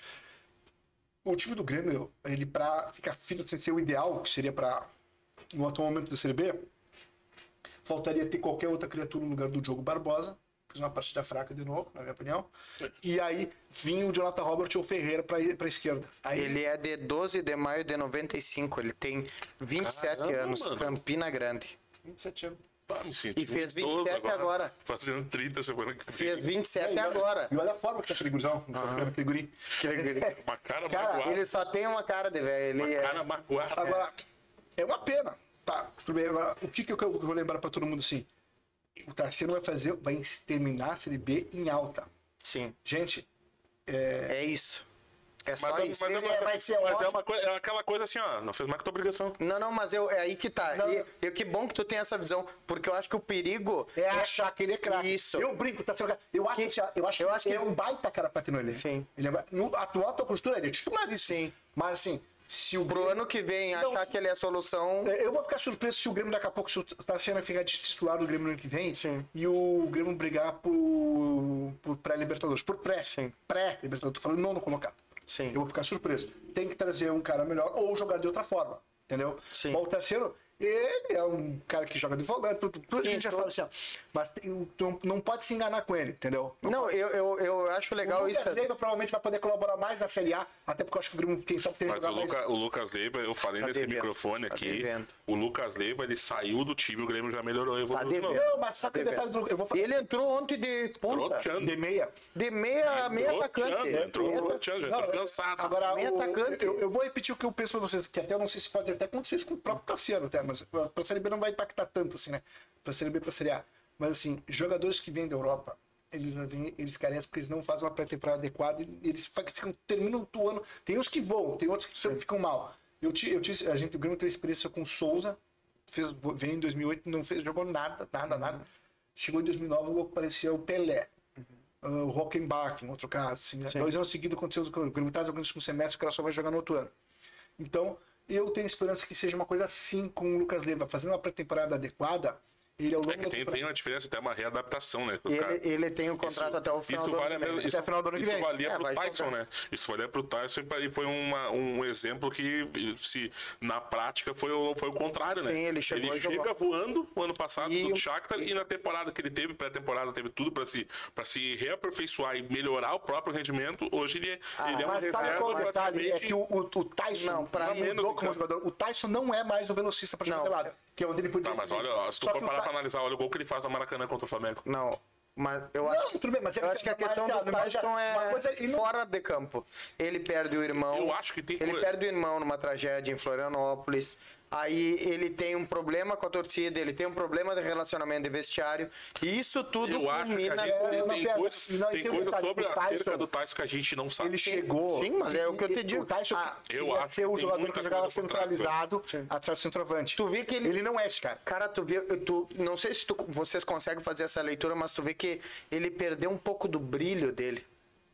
O time do Grêmio, ele pra ficar filho sem ser o ideal, que seria para no atual momento da Série B, faltaria ter qualquer outra criatura no lugar do Diogo Barbosa. Fez uma partida fraca de novo, na minha opinião. E aí vinha o Jonathan Robert ou o Ferreira para a esquerda. Aí Ele é de 12 de maio de 95. Ele tem 27 Caramba, anos. mano. Campina Grande. 27 anos. pá, me senti E fez idoso 27 agora. Fazendo 30 semana que vem. Fez 27 E olha- agora. E olha a forma que tá aquele gurizão, aquele guri. Uma cara, Cara, magoada. Ele só tem uma cara de velho. Uma Ele é... cara magoada. Agora, é uma pena. Tá, tudo bem. Agora, o que, que eu, que eu vou lembrar para todo mundo assim? O Tassiano vai fazer, vai terminar a Série B em alta. Sim. Gente, É isso. É só Mas, isso. mas, Ele mas- vai ser mas é, uma coisa, é aquela coisa assim, ó, não fez mais que tua obrigação. Não, não, mas eu, é aí que tá. Não. E, e que bom que tu tem essa visão, porque eu acho que o perigo é achar que ele é craque. Isso. Eu brinco, tá sendo Eu acho que, eu acho, eu acho que que- ele é um baita cara pra ter no elenco. Sim. Ele é, no atual tua postura, ele é titular. Sim. Mas assim, se o Pro ano que vem, Não. achar que ele é a solução. É, Eu vou ficar surpreso se o Grêmio daqui a pouco, se o Tassiano ficar titular do Grêmio no ano que vem, Sim. e o Grêmio brigar por, por pré-Libertadores. Por pré. Sim. Pré-Libertadores. Tô falando nono colocado. Sim. Eu vou ficar surpreso. Tem que trazer um cara melhor ou jogar de outra forma. Entendeu? Sim. Mas o Tassiano, ele é um cara que joga de volante, tudo, tudo a Sim, gente já tô- sabe assim, ó. Mas tem- não pode se enganar com ele, entendeu? Não, eu, eu, eu acho legal o isso. Lucas Leiva provavelmente vai poder colaborar mais na Série A, até porque eu acho que o Grêmio, quem sabe, tem que Mas o, mais. Luca- o Lucas Leiva, eu falei Tá nesse devendo. microfone Tá aqui. devendo. o Lucas Leiva, ele saiu do time, o Grêmio já melhorou. Eu vou Tá devendo. Não, mas sabe o detalhe do. Eu vou falar. Ele entrou ontem de ponta. Troteando. De meia. De meia, meia Entrou atacante. Entrou Meia- troteando, já Não, entrou cansado. Agora, o- atacante. Eu, eu vou repetir o que eu penso pra vocês, que até eu não sei se pode até acontecer isso com o próprio Tassiano, até, mas pra Série B não vai impactar tanto, assim, né? Pra Série B pra Série A. Mas, assim, jogadores que vêm da Europa, eles, eles carecem porque eles não fazem uma pré-temporada adequada eles ficam, terminam o ano. Tem uns que voam, tem outros que sempre ficam mal. Eu, ti- eu tive, a gente, o Grêmio teve experiência com o Souza, fez, veio em 2008, não fez, jogou nada, nada, nada. Chegou em 2009, o louco parecia o Pelé. Ah, o Rockenbach, em outro caso. Assim, né? Dois anos seguidos aconteceu, o Grêmio está jogando isso com semestre, o cara só vai jogar no outro ano. Então, eu tenho esperança que seja uma coisa assim com o Lucas Leiva, fazendo uma pré-temporada adequada. Ele ao longo É que da tem, tem uma diferença, até uma readaptação, né? O cara- Ele, ele tem o contrato Isso- até o final isso do vale ano. que mesmo- isso, Até final do ano que isso vem. valia É, pro Tyson, jogar. né? Isso valia pro Tyson e foi uma, um exemplo que se na prática foi o, foi o contrário, né? Sim, ele chegou e chega voando o ano passado E do Shakhtar e na temporada que ele teve, pré-temporada, teve tudo pra se, pra se reaperfeiçoar e melhorar o próprio rendimento. Hoje ele, é- ele é um Mas sabe reserva qual é? É que o, o, o Tyson Não, pra mim, mudou como jogador. O Tyson não é mais o velocista para jogar de lado, que é onde ele podia Tá, mas olha, se tu Só pra analisar, olha o gol que ele faz na Maracanã contra o Flamengo. Não. Mas eu Não, acho, tudo bem, mas é eu acho que a questão do Tyson uma é coisa- não- fora de campo. Ele perde o irmão. Eu acho que tem Ele perde o irmão numa tragédia em Florianópolis. Aí ele tem um problema com a torcida, ele tem um problema de relacionamento de vestiário. E isso tudo Eu acho que a culmina. gente É, não, tem pera, coisas, tem tem um detalhe, sobre a perca do Tyson que a gente não sabe. Ele chegou. Sim, mas é o que eu te digo. O Tyson Ah, eu ia acho ser o tem jogador que jogava coisa centralizado atrás do centroavante. Tu vê que ele- Ele não é esse cara. Cara, tu vê, tu, não sei se tu- vocês conseguem fazer essa leitura, mas tu vê que ele perdeu um pouco do brilho dele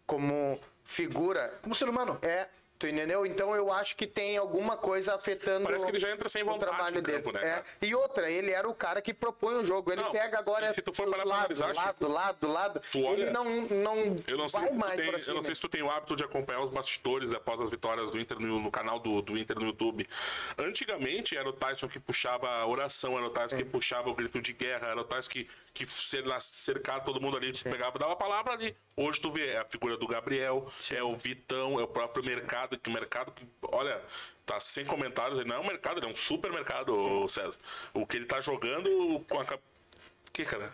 como figura. Como ser humano. É, tu entendeu? Então eu acho que tem alguma coisa afetando Parece que ele já entra sem o vontade trabalho no dele. campo, né, É. E outra, ele era o cara que propõe o jogo. Ele Não, pega agora se tu for parar pra lado, analisar, lado, lado, lado. tu olha- ele não, não, Eu não, sei vai mais tem, eu não sei se tu tem o hábito de acompanhar os bastidores após as vitórias do Inter no, no canal do, do Inter no YouTube. Antigamente era o Tyson que puxava a oração, era o Tyson que puxava o grito de guerra, era o Tyson que, que cer- cercava todo mundo ali, pegava, dava a palavra ali. Hoje tu vê, é a figura do Gabriel, é o Vitão, é o próprio mercado, que o mercado que, olha, tá sem comentários, ele não é um mercado, ele é um supermercado, César. O que ele tá jogando com a. cap- que, cara?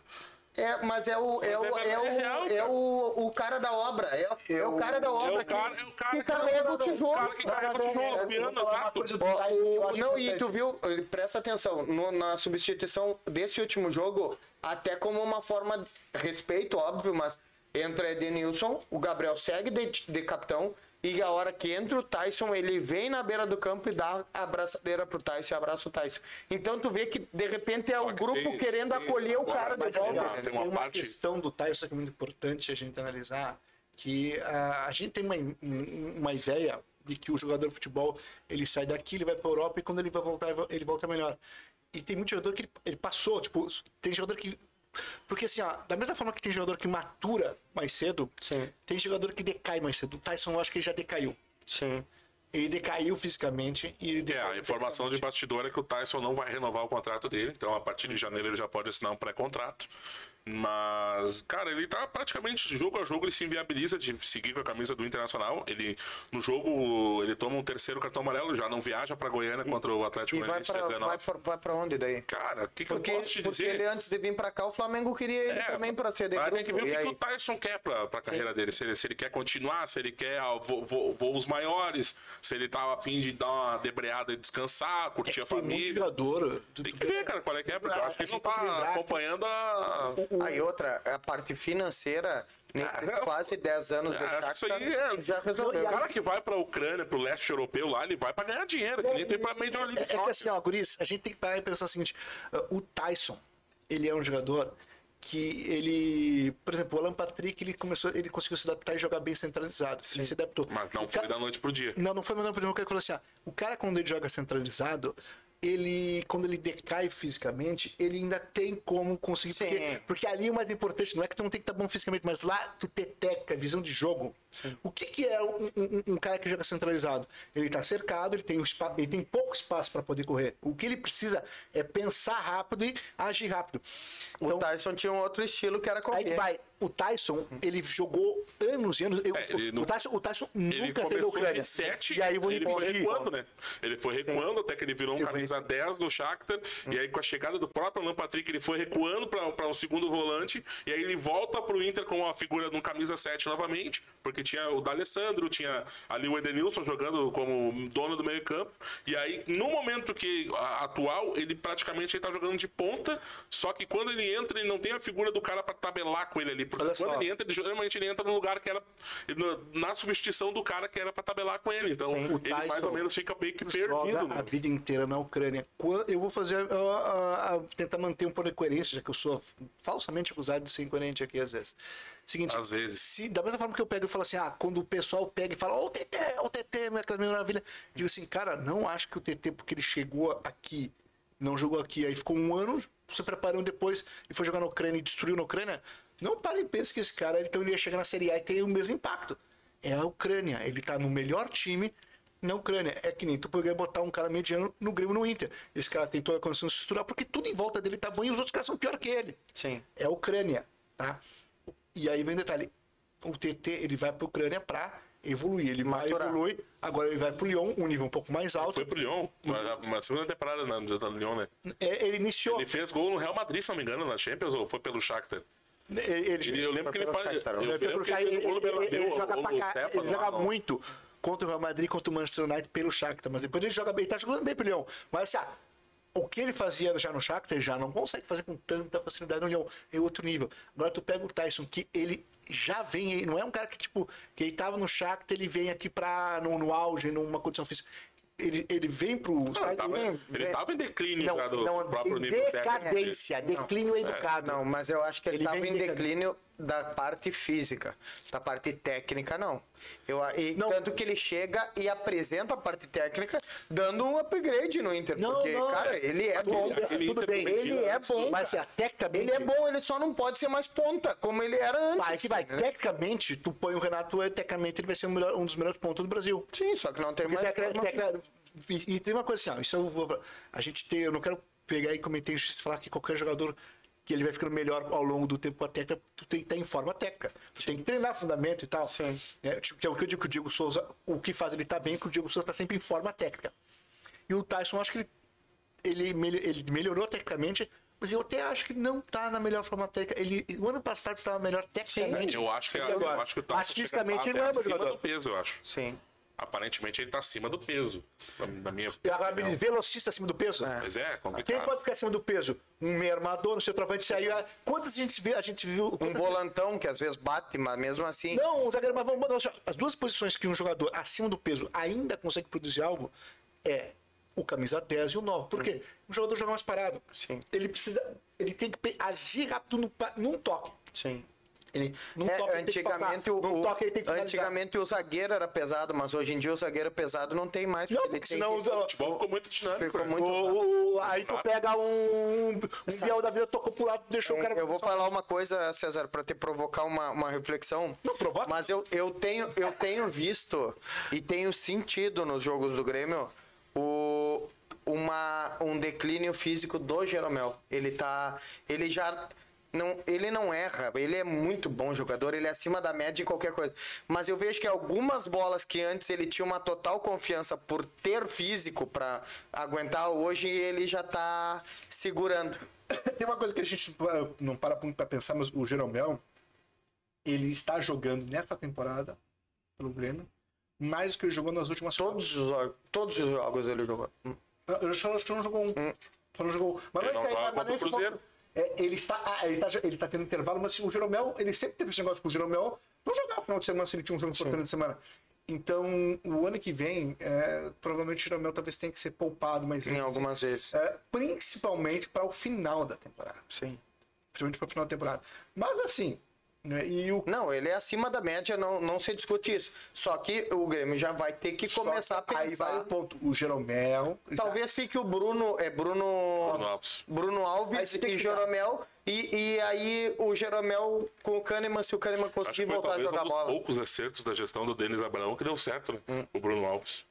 É, mas é o, é o, Mas é- é o, é é o, o cara da obra. É, é o cara da É obra o cara, é o cara que carrega o tijolo. O cara que carrega o tijolo, exato. que acho não, e tu viu, eh, presta atenção, no- na substituição desse último jogo, até como uma forma de respeito, óbvio, mas entra Edenilson, o Gabriel segue de, de capitão, e a hora que entra o Tyson, ele vem na beira do campo e dá a abraçadeira pro Tyson e abraça o Tyson. Então tu vê que de repente é o que grupo tem- querendo tem- acolher o agora, cara de mas é volta. uma- tem uma parte- questão do Tyson que é muito importante a gente analisar, que ah, a gente tem uma, um- uma ideia de que o jogador de futebol ele sai daqui, ele vai para Europa e quando ele vai voltar ele volta melhor. E tem muito jogador que ele, ele passou, tipo, tem jogador que porque assim, ó, da mesma forma que tem jogador que matura mais cedo, Sim. tem jogador que decai mais cedo. O Tyson eu acho que ele já decaiu. Sim. Ele decaiu fisicamente e ele É, a informação de bastidor é que o Tyson não vai renovar o contrato dele, então a partir de janeiro ele já pode assinar um pré-contrato. Mas, cara, ele tá praticamente jogo a jogo, ele se inviabiliza de seguir com a camisa do Internacional. Ele, no jogo, ele toma um terceiro cartão amarelo, já não viaja pra Goiânia contra o Atlético vai Goianiense pra, 19. vai, pra, vai pra onde daí? Cara, o que, que eu Porque, posso te porque dizer? ele antes de vir pra cá, o Flamengo queria ele É, também pra ser de grupo. tem que ver o que, que o Tyson quer pra, pra carreira dele. Se ele, se ele quer continuar, se ele quer ah, vo- vo- voos maiores, se ele tá a fim de dar uma debreada e descansar, curtir a Tem muito família. jogador. Tem que ver, cara, qual é que é, porque eu acho que a ele não tá acompanhando a. Aí outra, a parte financeira, nesses Ah, quase 10 anos do Ah, isso Shakhtar, aí é- já O resolveu. cara que vai pra Ucrânia, pro leste europeu lá, ele vai pra ganhar dinheiro, que nem tem pra Major League É, é que assim, ó, Guris, a gente tem que parar e pensar o seguinte: uh, o Tyson, ele é um jogador que ele. Por exemplo, o Alan Patrick, ele começou, ele conseguiu se adaptar e jogar bem centralizado. Ele se adaptou. Mas não O foi ca- da noite pro dia. Não, não foi mandando primeiro que ele falou assim: ó, o cara, quando ele joga centralizado. Ele, quando ele decai fisicamente, ele ainda tem como conseguir. Sim. Porque, porque ali o mais importante não é que tu não tem que estar bom fisicamente, mas lá tu ter técnica, visão de jogo. O que, que é um, um- um cara que joga centralizado? Ele está cercado, ele tem, o espa- ele tem pouco espaço para poder correr. O que ele precisa é pensar rápido e agir rápido. O Então, Tyson tinha um outro estilo que era aí correr. que vai. O Tyson, ele jogou anos e anos. eu- É, o, não- o Tyson, o Tyson nunca teve começou Ucrânia. em 7 E aí vou ele foi recuando, né? Ele foi recuando até que ele virou um Eu camisa 10 do Shakhtar. E aí com a chegada do próprio Alan Patrick, ele foi recuando para um segundo volante. E aí ele volta pro Inter com a figura de um camisa 7 novamente. Porque tinha o D'Alessandro, tinha ali o Edenilson jogando como dono do meio campo. E aí, no momento que a- atual, ele praticamente ele tá jogando de ponta. Só que quando ele entra, ele não tem a figura do cara para tabelar com ele ali. Olha quando ele entra, ele, geralmente ele entra no lugar que era. na substituição do cara que era para tabelar com ele. Então, O ele mais ou menos fica meio que perdido. a né? vida inteira na Ucrânia. Eu vou fazer, tentar manter um pouco de coerência, já que eu sou falsamente acusado de ser incoerente aqui às vezes. Seguinte, Às vezes. se da mesma forma que eu pego e falo assim, ah, quando o pessoal pega e fala, ô TT, ô TT, minha minha maravilha, digo assim, cara, não acho que o TT, porque ele chegou aqui, não jogou aqui, aí ficou um ano se preparando depois e foi jogar na Ucrânia e destruiu na Ucrânia, não pare e pense que esse cara, então ele ia chegar na Série A e ter o mesmo impacto. É a Ucrânia, ele tá no melhor time na Ucrânia. É que nem tu poderia botar um cara mediano no Grêmio no Inter. Esse cara tem toda a condição estrutural, porque tudo em volta dele tá bom e os outros caras são pior que ele Sim. é a Ucrânia, tá? E aí vem o detalhe, o TT ele vai para a Ucrânia para evoluir, ele vai evoluir, agora ele vai para o Lyon, um nível um pouco mais alto. Foi pro Lyon. Uma, uma segunda temporada na, na Lyon, né? É, ele iniciou, Ele fez gol no Real Madrid, se não me engano, na Champions, ou foi pelo Shakhtar? Ele, ele- eu lembro que ele faz. Shakhtar, Eu né? ele, lembro que ele- ele, ele- ele joga, pra cá- Stefano, ele joga no- muito contra o Real Madrid, contra o Manchester United pelo Shakhtar, mas depois ele joga bem, tá jogando bem pro Leão. Mas assim, ah, o que ele fazia já no Shakhtar, ele já não consegue fazer com tanta facilidade no Leão. É outro nível. Agora tu pega o Tyson, que ele já vem, não é um cara que tipo, que ele tava no Shakhtar, ele vem aqui pra, no, no auge, numa condição física. Ele, ele vem pro... Não, ele, tava, ele tava em declínio Não, já do não, próprio nível técnico. decadência, declínio educado. Não, mas eu acho que ele Ele estava vem em decadente. declínio da parte física. Da parte técnica, não. Eu, e Não. Tanto que ele chega e apresenta a parte técnica dando um upgrade no Inter. Não, porque, não, cara, ele é aquele- bom. aquele tudo Inter bem, Ele Medina, é bom. Mas assim, tecnicamente... Ele é bom, ele só não pode ser mais ponta, como ele era antes. Vai que vai. né? Tecnicamente, tu põe o Renato, é, tecnicamente ele vai ser o melhor- um dos melhores pontos do Brasil. Sim, só que não tem Porque mais. tecla- tecla- e, e tem uma coisa assim, ó, isso eu vou, a gente tem, eu não quero pegar e comentar e falar que qualquer jogador que ele vai ficando melhor ao longo do tempo com a técnica, tu tem que estar em forma técnica. Tu tem que treinar fundamento e tal. Sim. É, tipo, que é o que eu digo que o Diego Souza, o que faz ele tá bem, é que o Diego Souza está sempre em forma técnica. E o Tyson, eu acho que ele, ele, ele melhorou tecnicamente, mas eu até acho que não tá na melhor forma técnica. Ele, o ano passado estava melhor tecnicamente. Eu acho que, eu acho que o Tyson fisicamente chega ele não é jogador. do peso, eu acho. Sim. Aparentemente ele tá acima do peso. Na, minha E agora, opinião. velocista acima do peso? Mas é Quem complicado. pode ficar acima do peso? Um meio armador, no centroavante saiu. Quantas a gente vê? A gente viu. Um volantão que às vezes bate, mas mesmo assim. Não, um zagueiro, mas vamos botar. As duas posições que um jogador acima do peso ainda consegue produzir algo é o camisa 10 e o 9. Por quê? O jogador joga mais parado. Sim. Ele precisa. Ele tem que agir rápido pa- num toque. Sim. Ele, num É, toque ele antigamente, passar, o, toque ele antigamente o zagueiro era pesado, mas hoje em dia o zagueiro pesado não tem mais. Não, ele porque tem senão. que- O futebol ficou muito dinâmico. Ficou muito- o- o- aí tu pega um. Um biel da vida, tocou pro lado, deixou o cara. Eu vou falar uma coisa, César, para te provocar uma, uma reflexão. Não, provoca. Mas eu, eu, tenho, eu tenho visto e tenho sentido nos jogos do Grêmio o, uma, um declínio físico do Jeromel. Ele tá. Ele já. Não, ele não erra, ele é muito bom jogador, ele é acima da média de qualquer coisa. Mas eu vejo que algumas bolas que antes ele tinha uma total confiança por ter físico para aguentar, hoje ele já tá segurando. Tem uma coisa que a gente uh, não para muito pra pensar, mas o Jeromel, ele está jogando nessa temporada pelo Grêmio mais do que ele jogou nas últimas Todos os, jogos- todos os jogos ele jogou. Eu acho que não jogou um. Só não jogou um. Mas Ele não não é não é contra o esse Cruzeiro. ponto. É, ele está, ah, ele tá, ele tá tendo intervalo, mas o Jeromel, ele sempre teve esse negócio com o Jeromel, não jogava no final de semana se ele tinha um jogo importante de semana. Então, o ano que vem, é, provavelmente o Jeromel talvez tenha que ser poupado mais Em algumas vezes. É, principalmente para o final da temporada. Sim. Principalmente para o final da temporada. Mas assim, e o Não, ele é acima da média, não, não se discute isso. Só que o Grêmio já vai ter que começar a Aí vai pensar. o ponto. O Jeromel. já- Talvez fique o Bruno. É Bruno. Bruno Alves. Bruno Alves e que- Jeromel. E, e aí o Jeromel com o Kahneman, se o Kahneman Acho conseguir que foi voltar a jogar um dos bola. poucos acertos da gestão do Denis Abraão que deu certo, né? Hum. O Bruno Alves.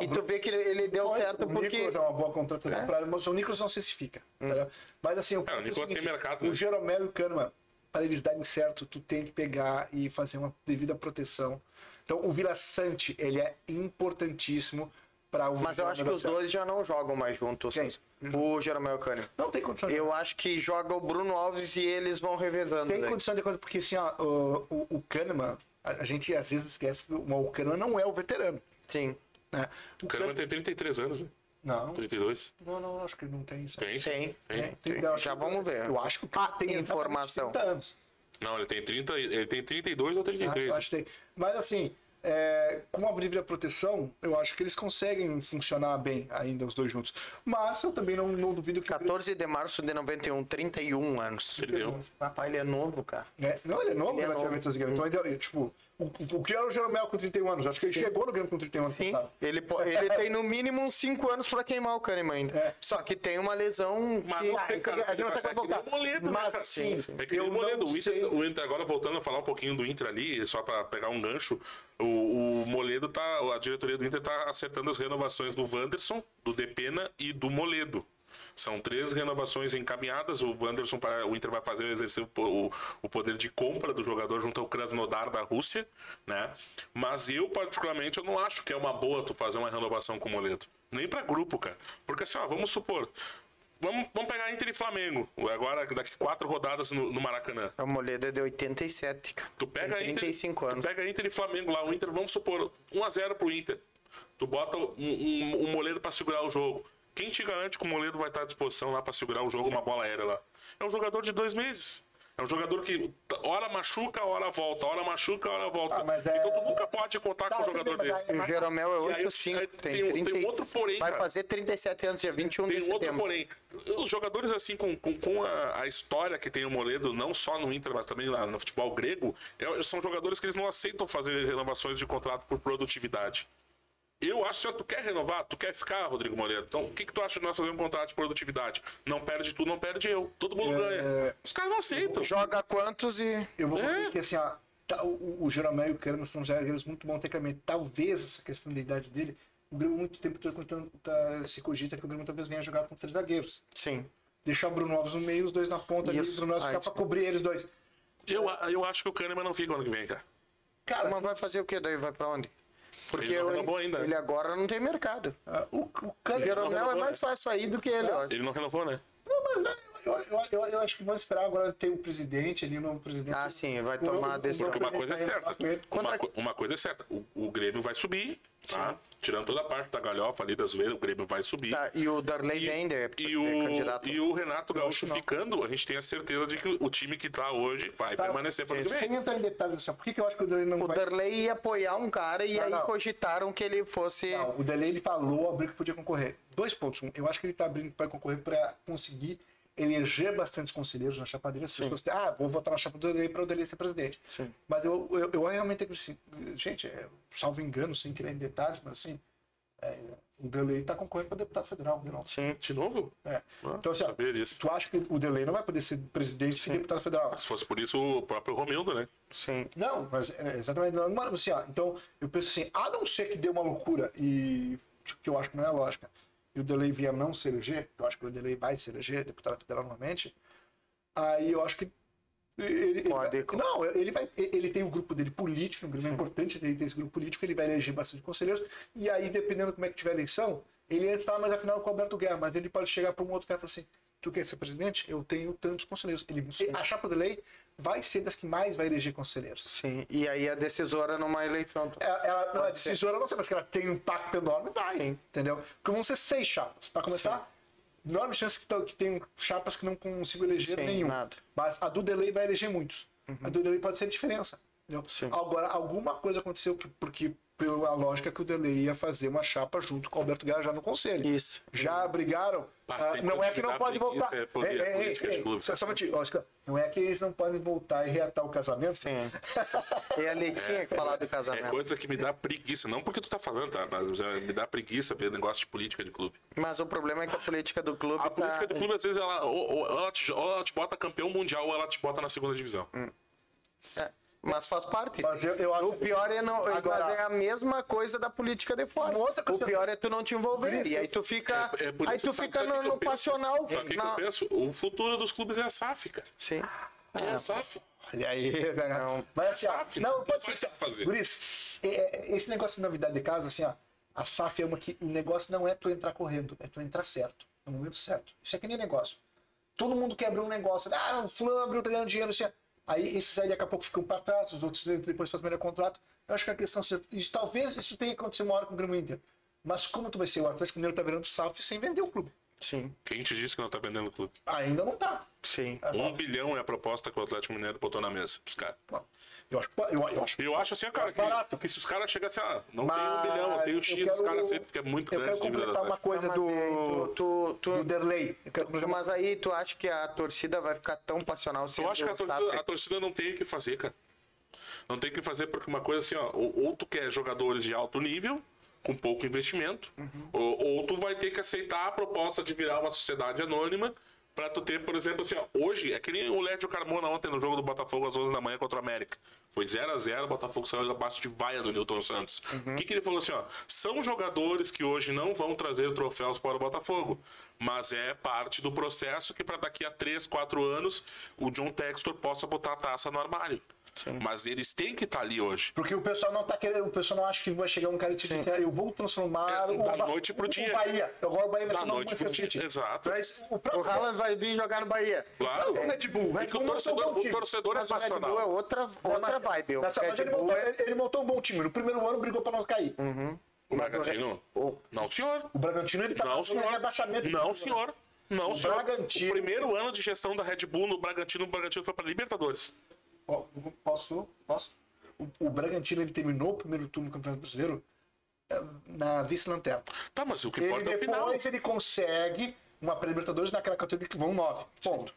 E tu vê que ele, deu certo o porque. Nicolas é uma boa contratação ele, mas o Nicolas não se fica. tá? Mas assim, o, ponto é Nicolas tem seguinte, mercado, O né? Jeromel e o Kahneman, para eles darem certo, tu tem que pegar e fazer uma devida proteção. Então, o Vila Sante, ele é importantíssimo para o Mas eu acho que os dois já não jogam mais juntos. Quem? O Jeromel e o Kahneman. Não tem condição de Eu acho que joga o Bruno Alves e eles vão revezando. Tem daí. condição de coisa, porque assim, ó, o, o, o Kahneman, a, a gente às vezes esquece que o, o Kahneman não é o veterano. Sim. Né? O O Kahneman tem 33 anos, né? Não, 32. não, não, acho que ele não tem isso. Tem, sim. Tem. Tem. É, tem- Tem. Já vamos ver. Eu acho que o Kahneman tem exatamente informação. 30 anos. Não, ele tem 30, ele tem 32 ou Ah, 33. eu acho que tem. Mas assim, é, com a livre proteção, eu acho que eles conseguem funcionar bem ainda, os dois juntos. Mas eu também não, não duvido que. o 14 de março de 91, 31 anos. Ele deu. Papai, ele é novo, cara. É, não, ele é novo Ele é novo. Então, ainda, é, tipo, o, o, o que era o Jeromel com 31 anos? Acho que ele chegou no Grêmio com 31 anos, Sim. sabe? Ele, ele tem no mínimo uns 5 anos pra queimar o Kahneman ainda. É. Só que tem uma lesão Mas que... não tem, cara. a gente não é voltar. Moledo, né, Mas, cara? assim, é que nem eu o Moledo. não O sei. Inter, o Inter, agora voltando a falar um pouquinho do Inter ali, só pra pegar um gancho, o, o Moledo tá, a diretoria do Inter tá acertando as renovações do Wanderson, do Depena e do Moledo. São três renovações encaminhadas. O Wanderson, para o Inter vai fazer exercer o, po- o poder de compra do jogador junto ao Krasnodar da Rússia, né? Mas eu, particularmente, eu não acho que é uma boa tu fazer uma renovação com o Moledo. Nem para grupo, cara. Porque assim, ó, vamos supor, vamos, vamos pegar Inter e Flamengo. Agora, daqui quatro rodadas no, no Maracanã. A Moledo é de 87, cara. Tu pega Tem Inter, 35 anos. Tu pega Inter e Flamengo lá, o Inter, vamos supor, 1x0 pro Inter. Tu bota um, um, um Moledo pra segurar o jogo. Quem te garante que o Moledo vai estar à disposição lá pra segurar o jogo, uma bola aérea lá? É um jogador de dois meses. É um jogador que hora machuca, hora volta, hora machuca, hora volta. Ah, mas é- Então tu nunca pode contar Tá, com um jogador desse. O Jeromel é E aí, 8,5. aí Tem, tem um- tem 30, outro porém, Vai cara. fazer 37 anos, dia 21 de Tem outro setembro. porém. Os jogadores assim, com, com, com a, a história que tem o Moledo, não só no Inter, mas também lá no futebol grego, é- são jogadores que eles não aceitam fazer renovações de contrato por produtividade. Eu acho que tu quer renovar, tu quer ficar, Rodrigo Moledo. Então, o que, que tu acha de nós fazer um contrato de produtividade? Não perde tu, não perde eu. Todo mundo ganha. Os caras não aceitam. Joga quantos e. Eu vou É. porque assim, ó, tá, o, o Jeromel e o Kahneman são zagueiros muito bons tecnicamente. Talvez essa questão da idade dele, o Grêmio muito tempo tá, tá- se cogita que o Grêmio talvez venha jogar com três zagueiros. Sim. Deixar o Bruno Alves no meio, os dois na ponta ali, o Isso. Bruno Alves Ah, ficar isso. pra cobrir eles dois. Eu, eu acho que o Kahneman não fica ano que vem, cara. Cara, Mas vai fazer o quê daí? Vai pra onde? Porque Ele não ele, renovou ainda. ele agora não tem mercado. ah, o, o. Jeromel é renovou, mais né? fácil sair do que ele, ó. Ele não renovou, né? Não, mas né, eu, eu, eu, eu acho que vão esperar agora ter o presidente ali, o novo presidente. Ah, sim, vai tomar a decisão. Porque uma coisa é certa. Uma, uma coisa é certa. O, o Grêmio vai subir, tá? Tirando toda a parte da galhofa ali da zoeira, o Grêmio vai subir. Tá, e o Darley E, vem de, e o, candidato. e o Renato Gaúcho ficando, a gente tem a certeza de que o time que tá hoje vai Tá, permanecer para o que Sem entrar em detalhes assim, por que, que eu acho que o Delay não O vai... Darley ia apoiar um cara e Não, aí não. cogitaram que ele fosse. Não, o Delay ele falou, abriu que podia concorrer. Dois pontos. Um, eu acho que ele tá abrindo para concorrer para conseguir eleger bastantes conselheiros na chapa dele. As pessoas têm, ah, vou votar na chapa do para o Delay ser presidente. Sim. Mas eu, eu, eu realmente acredito gente, é, salvo engano, sem querer em detalhes, mas assim, é, o Delay tá concorrendo para deputado federal, não? Sim. De novo? É. Ah, Então, assim, ó, tu acha que o Delay não vai poder ser presidente e deputado federal? Se fosse por isso, o próprio Romildo, né? Sim. Não, mas é, exatamente. Não, mas, assim, ó, então, eu penso assim, a não ser que dê uma loucura, e tipo, que eu acho que não é lógica, e o Delay vier não se eleger, eu acho que o Delay vai se eleger, deputado federal novamente, aí eu acho que ele, ele vai- não, ele vai. Ele tem o grupo dele político, um grupo importante ele tem esse grupo político, ele vai eleger bastante conselheiros, e aí, dependendo como é que tiver a eleição, ele antes estava mais afinal com o Alberto Guerra, mas ele pode chegar para um outro cara e falar assim: tu quer ser presidente? Eu tenho tantos conselheiros. Ele, a chapa do lei vai ser das que mais vai eleger conselheiros. Sim. E aí a decisora numa eleição. Ela, ela, não, a Pode ser. decisora não sei, mas que ela tem um impacto enorme, vai. Sim. Entendeu? Porque vão ser seis chapas. Para começar, enorme chance que, que tem chapas que não consigo eleger Sim, nenhum. nada. Mas a do delay vai eleger muitos. A do delay pode ser a diferença. Sim. Agora, alguma coisa aconteceu que, porque, pela lógica que o delay ia fazer uma chapa junto com o Alberto Guerra já no conselho. Isso. Já brigaram. Ah, não é que não pode voltar. é política de ei, clube. só, só. Não é que eles não podem voltar e reatar o casamento. Sim. E ali tinha que falar do É casamento. coisa que me dá preguiça. Não porque tu tá falando, tá? Mas me dá preguiça ver negócio de política de clube. Mas o problema é que a política do clube A tá. política do clube, às vezes, ela, ou, ou ela, te, ou ela te bota campeão mundial ou ela te bota na segunda divisão. É, mas faz parte. Mas eu- eu o pior é não. Agora- mas é a mesma coisa da política de fora. O pior é tu não te envolver. E aí tu fica. É- é aí tu fica no, no passional. Sabe o que, eu penso? O futuro dos clubes é a SAF, cara. Sim. É a SAF. Olha aí, né? Não. Mas assim, ó, SAF, não, não pode vai ser. fazer. Guris, é- é- esse negócio de novidade de casa, assim, ó, a SAF é uma que o negócio não é tu entrar correndo, é tu entrar certo, no momento certo. Isso é que nem negócio. Todo mundo quer abrir um negócio, ah, o fulano abriu, tá ganhando dinheiro, assim, ó. Aí esses aí daqui a pouco ficam para trás, os outros depois fazem o melhor contrato. Eu acho que a questão, isso, talvez isso tenha acontecido uma hora com o Grêmio Inter. Mas como tu vai ser? O Atlético Mineiro tá virando SAF sem vender o clube. Sim. Quem te disse que não tá vendendo o clube? Ainda não tá. Sim. Um bilhão é a proposta que o Atlético Mineiro botou na mesa pros caras. Eu acho, eu, eu acho Eu acho assim, cara, que, barato. que se os caras chegassem assim, ah, não Mas tem um bilhão, eu tenho X, eu os quero- caras aceitam porque é muito Eu grande quero dívida do completar uma coisa Mas do, aí tu, tu, do. Eu quero uma- mas aí tu acha que a torcida vai ficar tão passional se Eu acho que a o torcida, a torcida não tem o que fazer, cara. Não tem o que fazer porque uma coisa assim, ó, ou, ou tu quer jogadores de alto nível, com pouco investimento, ou, ou tu vai ter que aceitar a proposta de virar uma sociedade anônima pra tu ter, por exemplo, assim, ó, hoje, é que nem o Lédio Carmona ontem no jogo do Botafogo às 11 da manhã contra o América. Foi 0 a 0 o Botafogo saiu abaixo de vaia do Newton Santos. O que, que ele falou assim, ó? São jogadores que hoje não vão trazer troféus para o Botafogo, mas é parte do processo que para daqui a 3, 4 anos o John Textor possa botar a taça no armário. Mas eles têm que estar ali hoje. Porque o pessoal não tá querendo, o pessoal não acha que vai chegar um cara e te dizer, eu vou transformar É, o, da noite pro o- dia. O Bahia. Agora o Bahia vai Da o noite pro dia, City. exato. Mas o O próprio Haaland vai vir jogar no Bahia. Claro. o Red Bull, o Red o Bull um torcedor, o torcedor é Mas o. Bull é outra, outra vibe. O mas Red ele, montou, é... ele- montou um bom time. No primeiro ano brigou pra não cair. O Bragantino? Não, senhor. O Bragantino ele tá Não, senhor. rebaixamento. Não, senhor. Não, O senhor. Bragantino- O primeiro ano de gestão da Red Bull no Bragantino, o Bragantino foi para Libertadores. Posso? Posso? O, o Bragantino ele terminou o primeiro turno do Campeonato Brasileiro eh, na vice-lanterna. Tá, mas o que Ele importa é o final. depois ele consegue uma pré-libertadores naquela categoria que vão nove. Ponto.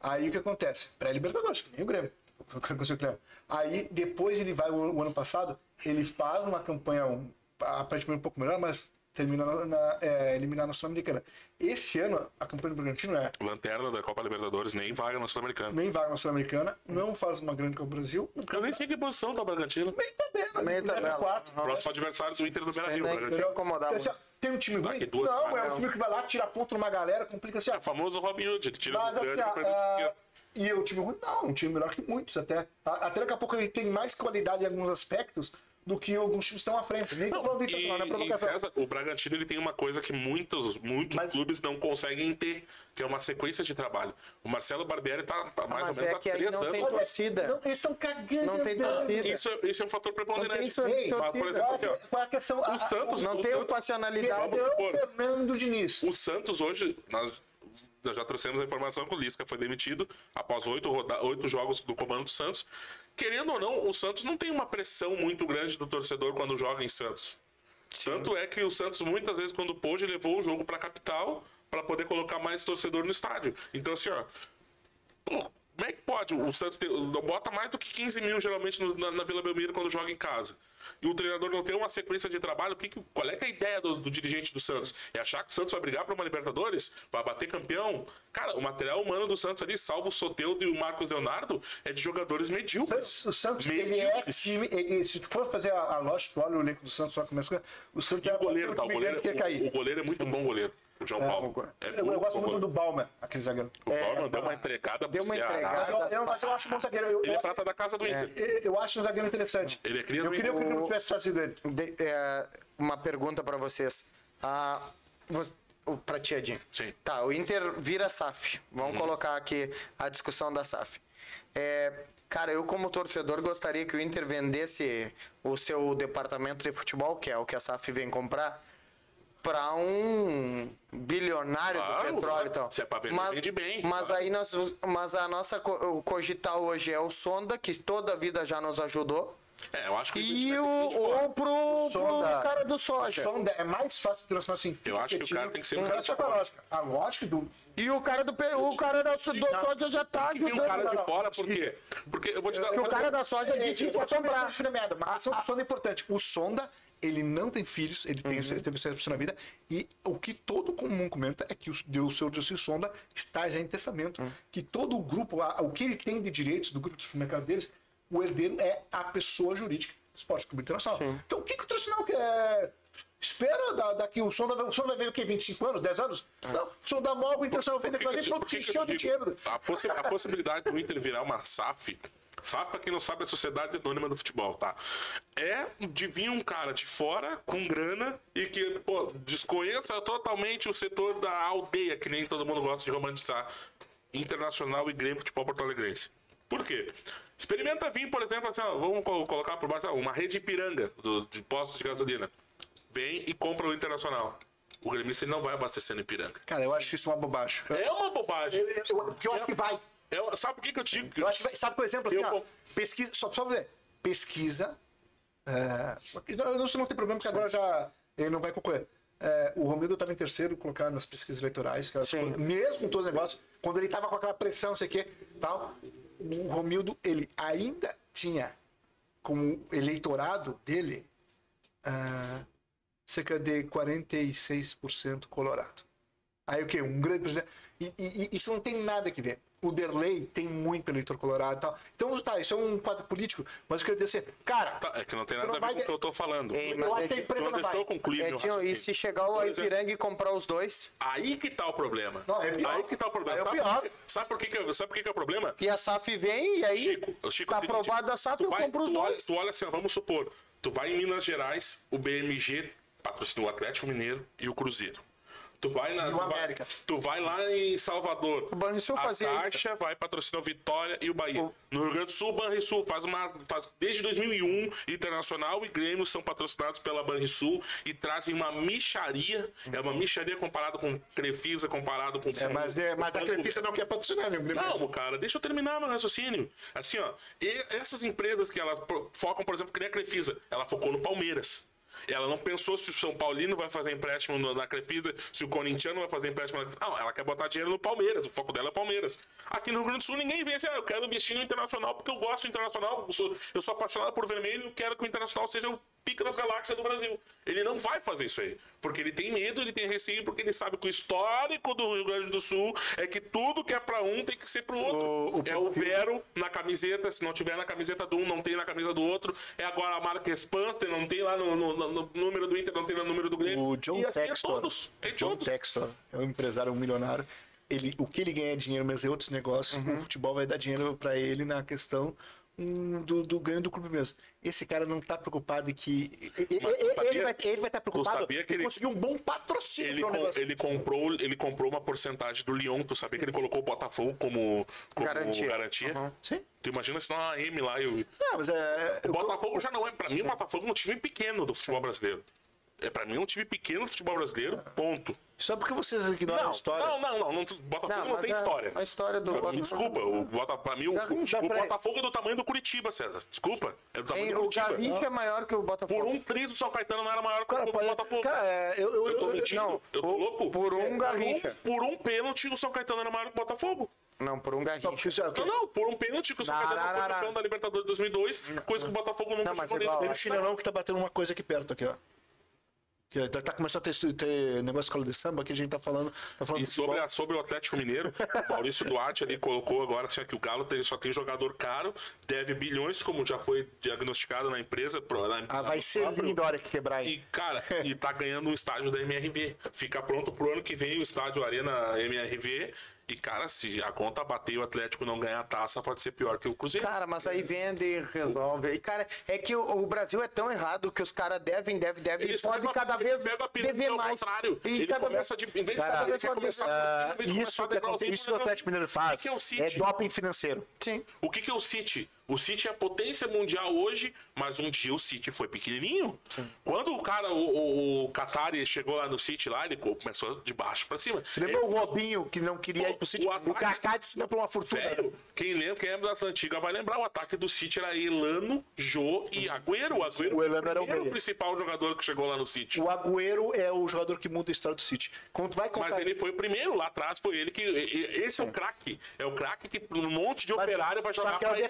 Aí o que acontece? Pré-libertadores, nem o Grêmio. O. Aí depois ele vai, o, o ano passado, ele faz uma campanha um, aparentemente um pouco melhor, mas termina na, na, é, eliminar na Sul-Americana. Esse ano, a campanha do Bragantino é Lanterna da Copa Libertadores, nem vaga na Sul-Americana. nem vaga na Sul-Americana, não faz uma grande Copa do Brasil. Eu nem sei que posição tá o Bragantino. Bem tabela, Meio ali, tabela. quatro. Próximo adversário do Inter do né, Bragantino. entendeu? incomodar Assim, Tem um time ruim? Duas Não, é um time que vai lá, tira ponto numa galera, complica assim. É o famoso Robin Hood, ele tira Mas dos assim, ah, e o time ruim? Não, um time melhor que muitos até. Até daqui a pouco ele tem mais qualidade em alguns aspectos do que alguns times estão à frente. Nem falando E, Internacional, não é e provocação. César, o Bragantino ele tem uma coisa que muitos, muitos Mas- clubes não conseguem ter, que é uma sequência de trabalho. O Marcelo Barbieri tá, tá mais mas ou menos é há três não tem anos. torcida. Não, eles estão cagando. Não tem torcida. Isso, é- isso é um fator preponderante. Isso é Ei, Mas, por exemplo, Qual aqui, é- ó, qual é a questão? o Santos Não o tem Santos- passionalidade. Vamos Cadê o supor. Fernando Diniz? O Santos hoje, nós nós já trouxemos a informação que o Lisca foi demitido após oito, roda- oito jogos do comando do Santos. Querendo ou não, o Santos não tem uma pressão muito grande do torcedor quando joga em Santos. Tanto é que o Santos, muitas vezes, quando pôde, levou o jogo para a capital para poder colocar mais torcedor no estádio. Então, assim, ó. pô, como é que pode? O Santos ter- bota mais do que 15 mil geralmente no- na, na Vila Belmiro quando joga em casa. E o treinador não tem uma sequência de trabalho. Que que- qual é, é a ideia do, do dirigente do Santos? É achar que o Santos vai brigar para uma Libertadores? Vai bater campeão? Cara, o material humano do Santos ali, salvo o Soteudo e o Marcos Leonardo, é de jogadores medíocres. O Santos, ele é Medíocres. time. ele- se tu for fazer a, a lógica, tu olha o elenco do Santos, só começa o Santos E é o goleiro, tá? O goleiro, quer o, o goleiro é muito bom goleiro. O João Paulo. É Eu, eu gosto muito do. Balmer, aquele zagueiro. O Paulo deu uma entregada Deu uma Ceará. entregada. Eu, eu, mas eu acho bom zagueiro. Eu, Ele é eu, prata da casa do Inter. eu, eu acho um zagueiro interessante. Ele é cria Eu queria que o Inter. Grêmio tivesse trazido ele. De- é, uma pergunta pra vocês. Ah, vo- o- pra ti, Edinho. Sim. Uhum. Tá, o Inter vira SAF. Vamos colocar aqui a discussão da SAF. É, cara, eu como torcedor gostaria que o Inter vendesse o seu departamento de futebol, que é o que a SAF vem comprar, pra um bilionário Claro, do petróleo e tal. se é pra vender, mas, vende bem, Mas claro. aí nós, mas a nossa co- o cogital hoje é o Sonda, que toda a vida já nos ajudou. É, eu acho que E o, é fora. ou pro, pro Sonda. cara do soja. Então é mais fácil de transformar assim. Eu acho que o cara tem que ser um cara de lógica. A lógica do. E o cara do, o cara da, do soja já tá E um ajudando. cara de fora, por quê? Porque eu vou te dar. Porque o cara da soja disse que vou comprar. mas a ação do Sonda é importante. O Sonda, ele não tem filhos, ele tem, Uhum. teve sexo na vida, e o que todo comum comenta é que o Deus, seu Deus Sonda está já em testamento. Uhum. Que todo o grupo, a- o que ele tem de direitos do grupo de supermercado deles, o herdeiro é a pessoa jurídica. Esporte Clube Internacional. Então o que, que o tradicional quer? Espera da- daqui, o Sonda, vai- o Sonda vai ver o quê? 25 anos, 10 anos? Não, o Sonda morre, o Internacional ali, eu- pronto, se encheu de dinheiro. A, possi- a possibilidade do Inter virar uma SAF. SAF, pra quem não sabe, é a Sociedade Anônima do Futebol, tá? É de vir um cara de fora, com grana, e que, pô, desconheça totalmente o setor da aldeia, que nem todo mundo gosta de romantizar. Internacional e Grêmio Futebol Porto Alegrense. Por quê? Experimenta vir, por exemplo, assim, ó, vamos co- colocar por baixo, uma rede Ipiranga do- de postos de gasolina. Vem e compra o Internacional. O gremista não vai abastecer no Ipiranga. Cara, eu acho isso uma bobagem. É uma bobagem. Eu, eu, eu, porque eu acho que vai. É, sabe por que, que eu digo? que- Eu acho que vai. Sabe, por exemplo, assim, Eu ó, pesquisa. Só só pra dizer, pesquisa. É, não, não, não tem problema, porque agora já ele não vai concorrer. É, o Romildo estava em terceiro colocado nas pesquisas eleitorais, que Sim. mesmo com todo o negócio, quando ele estava com aquela pressão, não sei o quê, tal, o Romildo, ele ainda tinha como eleitorado dele ah, cerca de 46% colorado. Aí o quê? Um grande presidente. E, e- e isso não tem nada que ver. O Derlei tem muito eleitor colorado e tal. Então, tá, isso é um quadro político, mas eu queria dizer, cara, Tá, é que não tem nada não a ver vai com o que de- eu tô falando. Ei, eu acho que a empresa não vai. eu concluir É, tio, e se chegar o Por exemplo, Ipiranga e comprar os dois, Aí que tá o problema. Não, é pior. Aí que tá o problema. É sabe, pior. por sabe por que, que, sabe por que, que é o problema? e a SAF vem, e aí Chico, Chico tá é aprovado a SAF, eu vai- compro os tu olha- dois. Tu olha assim, vamos supor, tu vai em Minas Gerais, o BMG patrocina o Atlético Mineiro e o Cruzeiro. Tu vai na, E o tu vai- América. tu vai lá em Salvador. O Banrisul a fazia isso. Caixa vai patrocinar o Vitória e o Bahia. No Rio Grande do Sul, o Banrisul faz uma faz desde 2001 Internacional e Grêmio são patrocinados pela Banrisul e trazem uma micharia, é uma micharia comparado com Crefisa, comparado com é, mas, é, mas a Crefisa não quer patrocinar, né? não, cara, deixa eu terminar meu raciocínio. Assim, ó, e- essas empresas que elas focam, por exemplo, que nem a Crefisa, ela focou no Palmeiras. Ela não pensou se o São Paulino vai fazer empréstimo na Crefisa, se o Corintiano vai fazer empréstimo na Não, ela quer botar dinheiro no Palmeiras, o foco dela é Palmeiras. Aqui no Rio Grande do Sul ninguém assim, ah, eu quero investir no Internacional porque eu gosto do Internacional, eu sou, eu sou apaixonado por vermelho quero que o Internacional seja pica das galáxias do Brasil. Ele não vai fazer isso aí, porque ele tem medo, ele tem receio, porque ele sabe que o histórico do Rio Grande do Sul é que tudo que é pra um tem que ser pro outro. O- o- é o Vero na camiseta, se não tiver na camiseta do um, não tem na camisa do outro. É agora a marca Spanster, não tem lá no, no- no- número do Inter, não tem no número do Grêmio. O John e assim Textor, é todos. É John todos. Textor é um empresário, um milionário. Ele, o que ele ganha é dinheiro, mas é outros negócios. Uhum. O futebol vai dar dinheiro para ele na questão do, do ganho do clube mesmo. Esse cara não tá preocupado em que. ele, sabia- vai, ele vai estar preocupado sabia que em ele- conseguir um bom patrocínio Ele, com- ele comprou, ele comprou uma porcentagem do Lyon. Tu sabia que ele colocou o Botafogo como, como Garantia. garantia? Uhum. Sim. Tu imagina se não a M lá e o, Não, mas é. O Botafogo já não é. Pra mim, o Botafogo é um time pequeno do futebol brasileiro. É, pra mim, é um time pequeno do futebol brasileiro, ponto. Só porque vocês ignoram Não, a história. não, não, não, não. Botafogo não, Não, tem a- história. a história do Botafogo- Desculpa, o Bota, pra mim, o, o. Botafogo é do tamanho do Curitiba, César. Desculpa. É do tamanho Tem, do o Curitiba. Garrincha é maior que o Botafogo. Por um triz, o São Caetano não era maior que Cara, o pode- Botafogo. cara, é, eu, eu, eu tô mentindo. não, eu tô o- louco. por um É, Garrincha. Por um pênalti, o São Caetano era maior que o Botafogo. Não, por um Garrincha. é- Não, não, por um pênalti que o São Caetano foi campeão da Libertadores 2002, coisa que o Botafogo nunca Não, mas igual. Tem um chinelão que tá batendo uma coisa aqui perto, aqui, ó. Que tá, tá começando a ter, ter negócio de escola de samba, que a gente tá falando. Tá falando E sobre, a- sobre o Atlético Mineiro, o Maurício Duarte ali colocou agora assim, que o Galo tem- só tem jogador caro, deve bilhões, como já foi diagnosticado na empresa. pro- na- Ah, vai ser próprio- lindo a hora que quebrar aí. E, cara, e tá ganhando um estádio da MRV. Fica pronto pro ano que vem o estádio Arena MRV. E, cara, se a conta bater e o Atlético não ganhar a taça, pode ser pior que o Cruzeiro. Cara, mas aí vende e resolve. E, cara, é que o, o Brasil é tão errado que os caras devem, devem, devem Eles e pode pegam- cada vez pegam a pirâmide dever ao mais. contrário. E Ele cada começa vez, de. Em vez de Cara, cada vez começar Ah, vez de isso começar que, isso que o Atlético Mineiro faz que que é o City? é doping financeiro. Sim. O que, que é o City? O City é a potência mundial hoje, mas um dia o City foi pequenininho. Quando o cara, o, o, o Qatari chegou lá no City, lá, ele começou de baixo pra cima. Você lembra o Robinho que não queria ir pro City? o O, ataque- Kaká disse uma fortuna. Velho, quem lembra, quem é da antiga vai lembrar, o ataque do City era Elano, Jô e Agüero. O Agüero O Elano era o principal jogador que chegou lá no City. O Agüero é o jogador que muda a história do City. Quando vai contar. Mas ele foi o primeiro lá atrás, foi ele que. Esse é o craque. É o craque que um monte de Mas- operário vai só jogar que é o pra ele.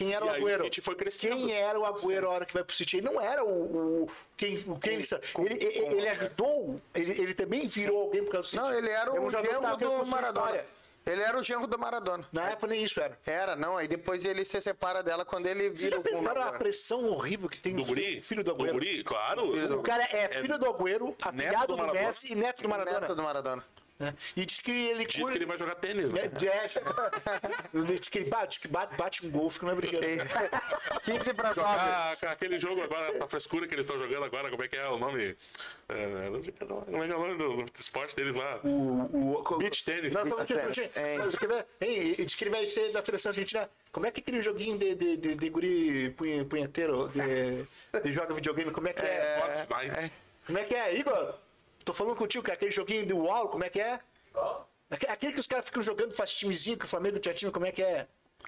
Quem era E o aí Agüero? City foi crescendo. Quem era o Agüero a hora que vai pro City? Ele não era o, o quem, o quem ele, ele, ele, ele ajudou, ele, ele também virou alguém por causa do City. Não, ele era É um o que genro do Maradona. Ele era o genro do Maradona. Na época nem isso era. Era, não. Aí depois ele se separa dela quando ele vira o pensaram a pressão horrível que tem Do no Guri? filho do Agüero? Guri, claro. O cara é filho do Agüero, afilhado do do. Messi e neto do Maradona. Neto do Maradona. Né? E diz que ele Diz que ele vai jogar tênis, né? É, é, diz que ele bate, que bate, bate um golfe que não é brincadeira. 15 pra 9. Ah, aquele jogo agora, a frescura que eles estão jogando agora, como é que é o nome? É, como é que é o nome do, do esporte deles lá? O, o, Beach tennis. Não, não, É. Diz que ele vai ser da seleção argentina. Como é que é aquele joguinho de, de, de, de guri punhe- punheteiro, de, de joga videogame, como é que é? Vai. Como é que é, Igor? Tô falando contigo, que é aquele joguinho do UOL, como é que é? Aque- Aquele que os caras ficam jogando, faz timezinho, que o Flamengo tinha time, como é que é?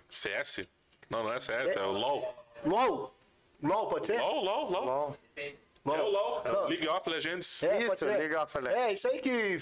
CS? Não, não é CS, é, o LOL. LOL? LOL, pode ser? LOL, LOL, LOL. É o LOL, é o. League of Legends. É, Isso. League of Legends. É, isso aí que.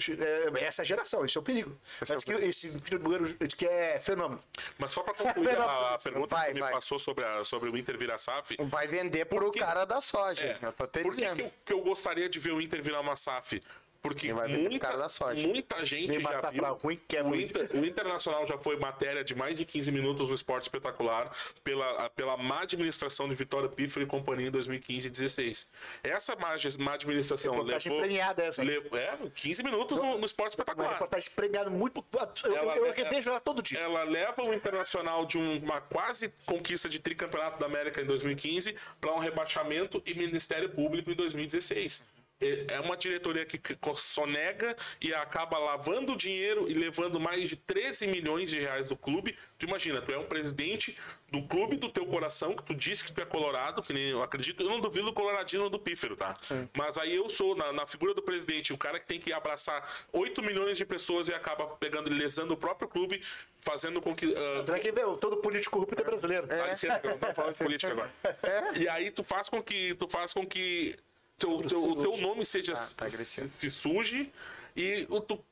É, essa geração, esse é o perigo. Esse é o que esse filho do diz que é fenômeno. Mas só pra concluir a, a pergunta Vai, que me vai. passou sobre, a, sobre o Inter virar SAF. Vai vender pro quê? cara da soja. É, Eu tô te por que, dizendo. que eu, que eu gostaria de ver o Inter virar uma SAF? Porque vai vender pro cara muita, da soja. muita gente Vem já viu. ruim, que é o. Inter- o Internacional já foi matéria de mais de 15 minutos no Esporte Espetacular pela, pela má administração de Vitória Piffer e companhia em 2015 e 16. Essa má, má administração levou... premiada essa, é, 15 minutos no, no Esporte Espetacular. reportagem premiada muito. Eu, Ela- eu, eu revejo ela todo dia. Ela leva o Internacional de um- uma quase conquista de tricampeonato da América em 2015 para um rebaixamento e Ministério Público em 2016. É é uma diretoria que sonega e acaba lavando dinheiro e levando mais de 13 milhões de reais do clube. Tu imagina, tu é um presidente do clube do teu coração, que tu disse que tu é colorado, que nem eu acredito, eu não duvido do coloradismo do pífero, tá? Mas aí eu sou, na, na figura do presidente, o cara que tem que abraçar 8 milhões de pessoas e acaba pegando e lesando o próprio clube, fazendo com que. ah, Tu vai que ver, todo político corrupto é brasileiro. Dá licença, que eu não tô falando de política agora. E aí tu faz com que. Tu faz com que teu, teu, o teu nome seja Ah, tá se, se suje e o tu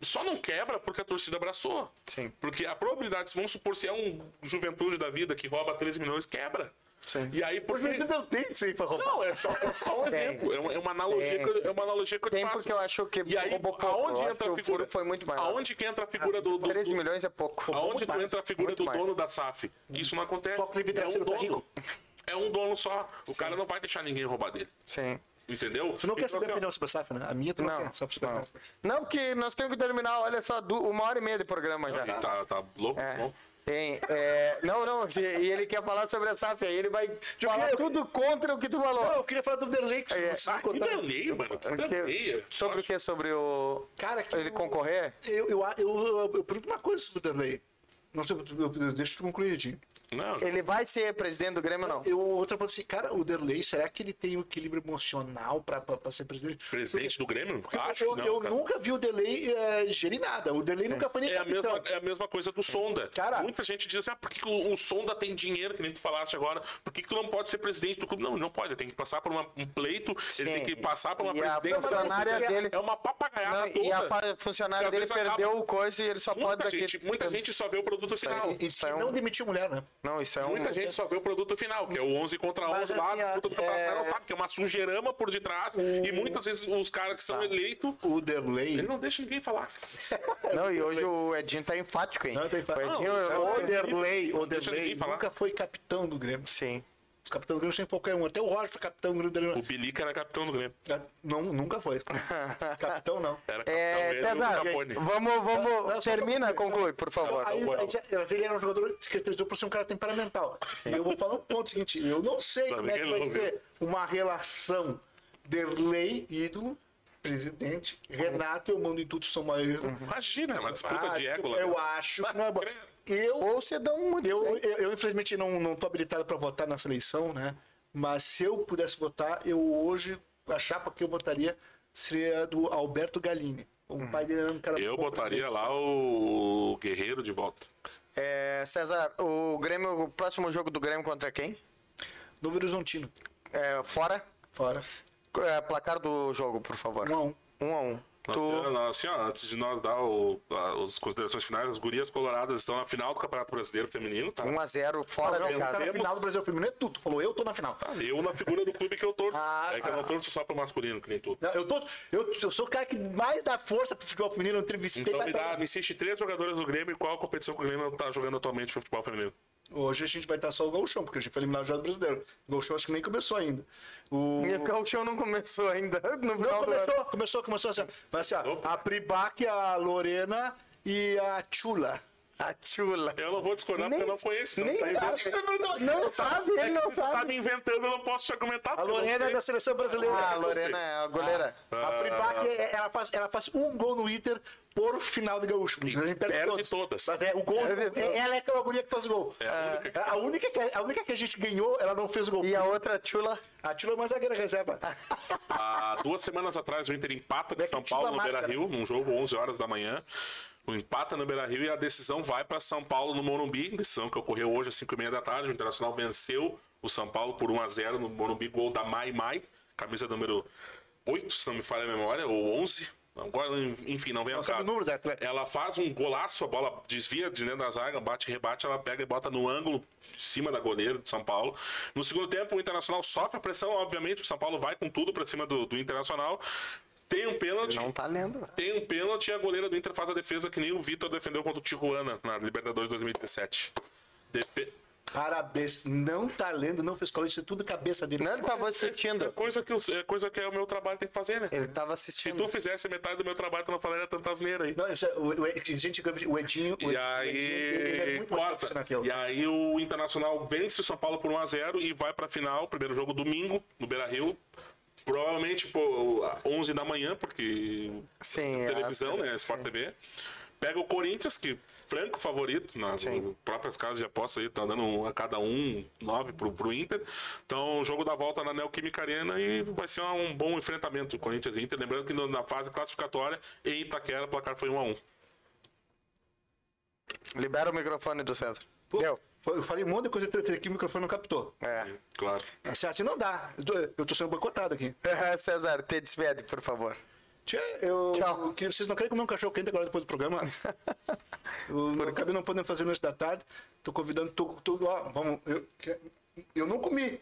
só não quebra porque a torcida abraçou. Sim. Porque a probabilidade, vamos supor, se é um juventude da vida que rouba 13 milhões, quebra. Sim. E aí, Por porque. que não tem isso aí pra roubar? Não, é só, é só um Tem. exemplo. É uma, é uma analogia, que eu, é uma analogia que eu te Tem faço. porque eu acho que E aí, roubou aonde entra que a o figura? foi muito maior. Aonde que entra a figura do, do, 13 do- milhões é pouco. Aonde mais. entra a figura do mais. dono da SAF? Isso não acontece. É um dono. É um dono só. O cara não vai deixar ninguém roubar dele. Sim. Entendeu? Tu não quer Então, saber a assim, opinião sobre a SAF, né? A minha tu não, Não, quer, só pra não. Não, porque nós temos que terminar, olha só, uma hora e meia de programa já. Tá, tá louco? É. Bom. Tem, é, não, não, e ele quer falar sobre a SAF, aí ele vai falar eu- tudo contra o que tu falou. Não, eu queria falar do Derlei, que É. você Ah, que. Derlei, mano. Que Derlei. sobre o que? Sobre o. Cara, que Ele o- concorrer? Eu, eu, eu, eu, eu pergunto uma coisa sobre o Derlei. Não sei, eu, eu, deixa eu concluir, Edinho. Não, Ele vai ser presidente do Grêmio ou não? Eu, outra coisa assim, cara, o Derlei, será que ele tem o equilíbrio emocional pra, pra, pra ser presidente? presidente do Grêmio? Porque Acho eu, que não, eu nunca vi o Derlei é, gerir nada. O Derlei nunca foi nem É a, capitão. mesma, é a mesma coisa do Sonda. Cara- Muita gente diz assim, ah, por que, o, o Sonda tem dinheiro, que nem tu falaste agora, por que, que tu não pode ser presidente do clube? Não, ele não pode, ele tem que passar por uma- um pleito, ele tem que passar por uma E a presidência. funcionária É- dele- É uma papagaiada Não, toda. e a funcionária dele vezes acaba- perdeu o coisa e ele só pode Muita daqui. gente, muita gente só vê o produto final. E, e Isso é não um- demitiu mulher, né? Não, isso é um. Muita gente só vê o produto final, que é o 11 contra 11 Mas, lá, assim, a- disputa do campeonato, é- não sabe, que é uma sujeirama por detrás, e muitas vezes os caras que Tá. são eleitos, O Derlei. ele não deixa ninguém falar. Não, e hoje o Edinho tá enfático, hein? Não, tem fa- O Edinho. Não, O Derlei, o Deixa Derlei ninguém falar. nunca foi capitão do Grêmio. Sim. Os capitães do Grêmio sempre qualquer um. Até o Roger foi capitão do Grêmio. O Bilica era capitão do Grêmio. Não, nunca foi. capitão não. Era capitão É, ele o César, Capone. vamos, vamos. Não, não, só termina, pra- conclui, por favor. Aí, mas ele era um jogador que se caracterizou por ser um cara temperamental. E eu vou falar um ponto seguinte: eu não sei como é que vai ser uma relação Derlei, ídolo, presidente, Renato, eu mando em tudo, sou maior. Imagina, é uma disputa Ah, de ego lá. eu acho que não é bom. Eu, ou você dá um. Eu, eu, eu, infelizmente, não, não tô habilitado para votar nessa eleição, né? Mas se eu pudesse votar, eu hoje, a chapa que eu votaria seria do Alberto Galini O hum. pai dele era um cara Eu botaria lá o Guerreiro de volta. É, César, o Grêmio, o próximo jogo do Grêmio contra quem? no Horizontino. É, fora? Fora. É, placar do jogo, por favor. um a 1. Um. um a 1. Tô... Assim, ó, antes de nós dar o, a, as considerações finais, as gurias coloradas estão na final do Campeonato Brasileiro Feminino, tá? 1x0, fora do campeonato casa. Na final do Brasileiro Feminino é tudo. Falou, eu tô na final. Tá, eu na figura do clube que eu torço. Ah, é que ah, eu não tá. torço só pro masculino, que nem tu. Não, eu, tô, eu, eu sou o cara que mais dá força pro futebol feminino. Entrevistei então me, dá, me assiste três jogadores do Grêmio e qual competição que o Grêmio tá jogando atualmente no futebol feminino? Hoje a gente vai estar só o Gauchão, porque a gente foi eliminado já do brasileiro. O Gauchão acho que nem começou ainda. O... E o não começou ainda. No Não, final do ano. começou, começou, começou assim. Vai assim, ó, a Pribac, a Lorena e a Chula. A chula. Eu não vou discordar porque eu não conheço. Nem tá sabe. inventando. Não sabe, ele não Tu tá sabe. me inventando, eu não posso te argumentar. A não Lorena é da seleção brasileira. Ah, a Lorena é a goleira. A Pribac, é- ela faz, ela faz um gol no Inter por final de gaúcho. A gente perde todas. Mas é, o gol, Perde todas. ela é aquela guria que faz o gol. É a única que- A única que, a única que a gente ganhou, ela não fez o gol. E a outra chula. A Tila é uma zagueira reserva. Há duas semanas atrás, o Inter empata com É o São Paulo no a Beira máscara. Rio, num jogo 11 horas da manhã. O empata no Beira Rio e a decisão vai para São Paulo no Morumbi. Decisão que ocorreu hoje às 5h30 da tarde. O Internacional venceu o São Paulo por 1x0 no Morumbi, gol da Mai Mai, camisa número 8, se não me falha a memória, ou 11. Agora, enfim, não vem ao Não sabe caso. Ela faz um golaço, a bola desvia de dentro da zaga, bate, rebate, ela pega e bota no ângulo de cima da goleira do São Paulo. No segundo tempo, o Internacional sofre a pressão, obviamente, o São Paulo vai com tudo para cima do, do Internacional. Tem um pênalti. Não tá lendo. Tem um pênalti e a goleira do Inter faz a defesa que nem o Vitor defendeu contra o Tijuana na Libertadores 2017. Defe... Parabéns. Não tá lendo, não fez cola, isso é tudo cabeça dele. Não, ele tava É assistindo. coisa que, eu- é coisa que é o meu trabalho tem que fazer, né? Ele tava Se assistindo. tu fizesse metade do meu trabalho, tu não falaria tanta asneira aí. Não, isso é, o, o, gente, o Edinho. o E Edinho, ele é aí, muito corta. profissional que eu. E aí o Internacional vence o São Paulo por 1x0 e vai pra final, primeiro jogo domingo, no Beira Rio. Provavelmente, pô, 11 da manhã, porque Sim, televisão, a- né? Sport TV. Pega o Corinthians, que franco favorito, nas Sim. próprias casas de aposta aí, tá dando um a cada um, nove pro, pro Inter. Então, o jogo da volta na Neoquímica Arena e vai ser um bom enfrentamento do Corinthians e Inter. Lembrando que no- na fase classificatória, em Itaquera, o placar foi 1 a 1 Libera o microfone do César. Pô, Deu. Eu falei um monte de coisa aqui, o microfone não captou. É. Claro. Assim não dá. Eu tô, sendo boicotado aqui. César, te despede, por favor. Tia, eu. Tchau. Que vocês não querem comer um cachorro quente agora depois do programa? eu acabei não podendo fazer noite da tarde. Tô convidando. Tô, tô, ó, vamos. Eu, que- eu não comi.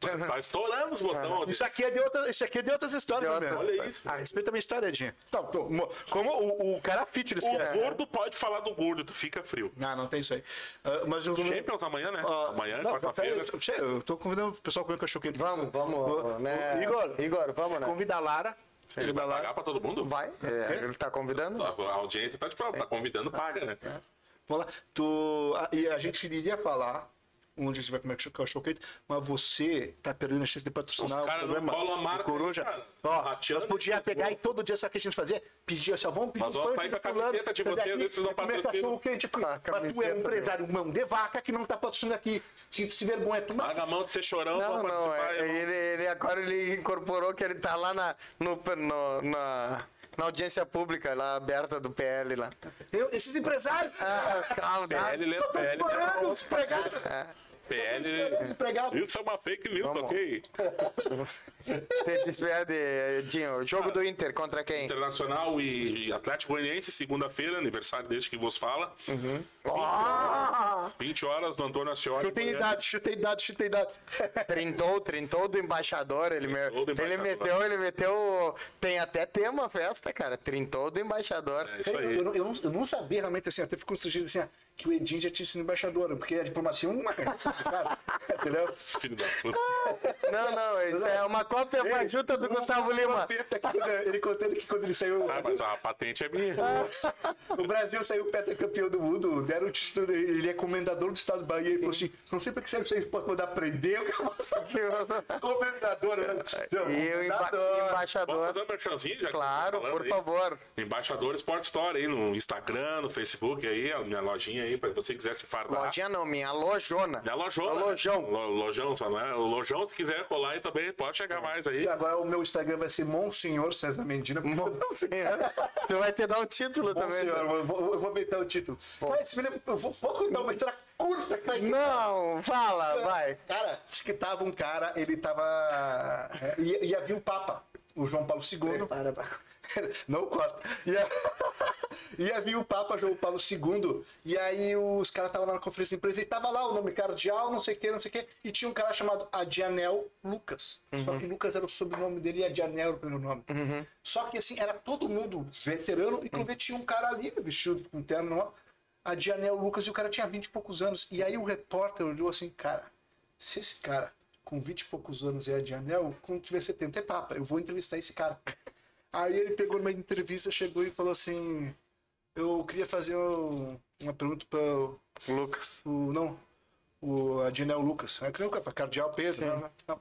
Tá estourando os botões. Isso aqui é de, outra, isso aqui é de outras histórias, De meu outras. Olha isso. Ah, respeita a minha história, Edinho. Tá, tô- mo- como o, o cara fitness que O é. gordo pode falar do gordo, tu fica frio. Não, não tem isso aí. Ah, mas eu. Champions amanhã, né? Ah, amanhã, não, quarta-feira. che- Eu tô convidando o pessoal a comer cachorro quente. Vamos, vamos, né? Igor, Igor, vamos, né? Convida a Lara. Ele vai a Lara. pagar pra todo mundo? Vai, é, ele tá convidando. A audiência tá de prova, tá convidando, paga, né? Vamos lá. Tu, a, e a gente iria falar onde a gente vai comer cachorro quente, mas você tá perdendo a chance de patrocinar Os o caras não programa. colam a marca, do Coruja. cara. Ó, Rateando nós podia pegar e todo dia, sabe o que a gente fazia? Pedir assim, ó, vamos pedir Nós um vamos pão sair com a fulano, camiseta de vocês, esses não patrocinam. cachorro quente aqui. A Mas tu é um empresário mão de vaca que não tá patrocinando aqui. Se, se vergonha, tu Larga a mão de ser chorão, Não, vamos não, participar, é, ele, ele agora ele incorporou que ele tá lá na, no, no- na, na audiência pública, lá aberta do PL lá. Eu, esses empresários. Ah, calma, PL, ele é Tô PL. explorando os empregados. PL. Desempregado. Isso é uma fake news, Vamos. ok? Dinho. Jogo do Inter contra quem? Internacional e Atlético Goianiense, segunda-feira, aniversário deste que vos fala. Uhum. 20 horas do Antônio Ascioli. Chutei idade, chutei idade, chutei idade. Trintou, trintou do embaixador. Ele, me- do ele embaixador. meteu, ele meteu. Tem até tema festa, cara. Trintou do embaixador. É isso Eu, aí. eu, não- eu não, eu não sabia realmente assim, até fico constrangido assim, ah, que o Edinho já tinha sido embaixador, porque a diplomacia é uma. cara, entendeu? Filho da puta. Não, não, isso é uma cópia fajuta do Gustavo Lima. Ele contando que quando ele saiu. Ah, mas a patente é minha. O Brasil saiu campeão do mundo, deram o título, ele é comendador do estado do Bahia e falou assim: não sei porque vocês podem mandar prender, eu quero comendador. né? Não, E o emba- comendador. Vamos embaixador. fazer um merchanzinho, já que Claro, falando por aí. favor. Embaixador Sport Store aí no Instagram, no Facebook aí, a minha lojinha aí, pra você quiser se fardar. Lojinha não, minha lojona. Minha lojona. É lojão. Lo- Lojão, só não é? O lojão, se quiser colar aí também, pode chegar mais aí. E agora o meu Instagram vai ser Monsenhor César Medina. Tu vai te dar um título também. Monsenhor, né? eu vou, eu vou inventar o título. Cara, esse menino, eu vou, posso contar uma história curta que tá aqui? Não, fala, vai. Cara, diz que tava um cara, ele tava. Ia, ia vir o Papa, o João Paulo II. Não corta. Ia, ia vir o Papa João Paulo II. E aí os caras estavam lá na conferência de imprensa e tava lá o nome cardeal, não sei o que, não sei o que. E tinha um cara chamado Adianel Lucas. Só que Lucas era o sobrenome dele e Adianel era o primeiro nome. Só que assim, era todo mundo veterano e quando vê tinha um cara ali, vestido com terno, Adianel Lucas, e o cara tinha 20 e poucos anos. E aí o repórter olhou assim, cara, se esse cara com 20 e poucos anos é Adianel, quando tiver 70 é Papa, eu vou entrevistar esse cara. Aí ele pegou numa entrevista, chegou e falou assim: Eu queria fazer um- uma pergunta para o. Lucas. Não, o Adinel Lucas. É que nem o Cardeal Pedro. né? Não.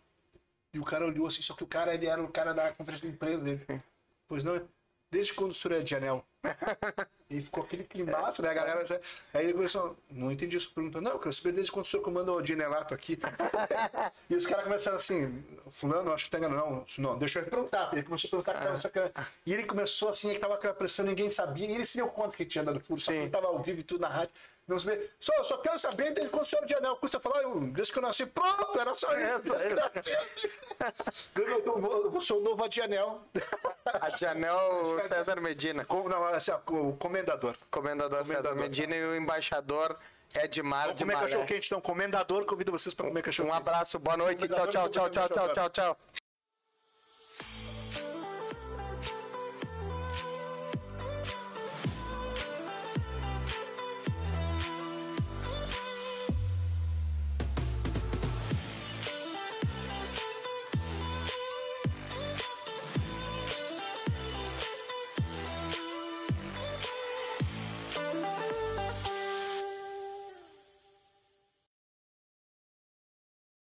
E o cara olhou assim, só que o cara ele era o cara da conferência de empresa dele. Pois não, desde quando o senhor é Adinel? E ficou aquele climaço, né, galera? Aí ele começou, não entendi essa pergunta. Não, eu quero saber desde quando o senhor comanda o Dinelato aqui. e os caras começaram assim, fulano, acho que tá enganando. Não, não, deixa eu perguntar. Ele começou a perguntar que tava sacana. E ele começou assim, que tava aquela pressão, ninguém sabia. E ele se deu conta que tinha dado furo, ele tava ao vivo e tudo na rádio. Só, só quero saber desde quando o senhor é Adinel. Custa falar, eu, desde que eu nasci, pronto, era só isso. Desde que eu. Eu eu sou o novo Adianel. A Janel César Medina. Como, não, assim, o comendador. Comendador César Medina e o embaixador Edmar Vamos de comer cachorro Maré. quente, então. Comendador, convido vocês para comer cachorro Um quente. abraço, boa noite. Tchau, tchau, tchau, tchau, tchau, tchau, tchau.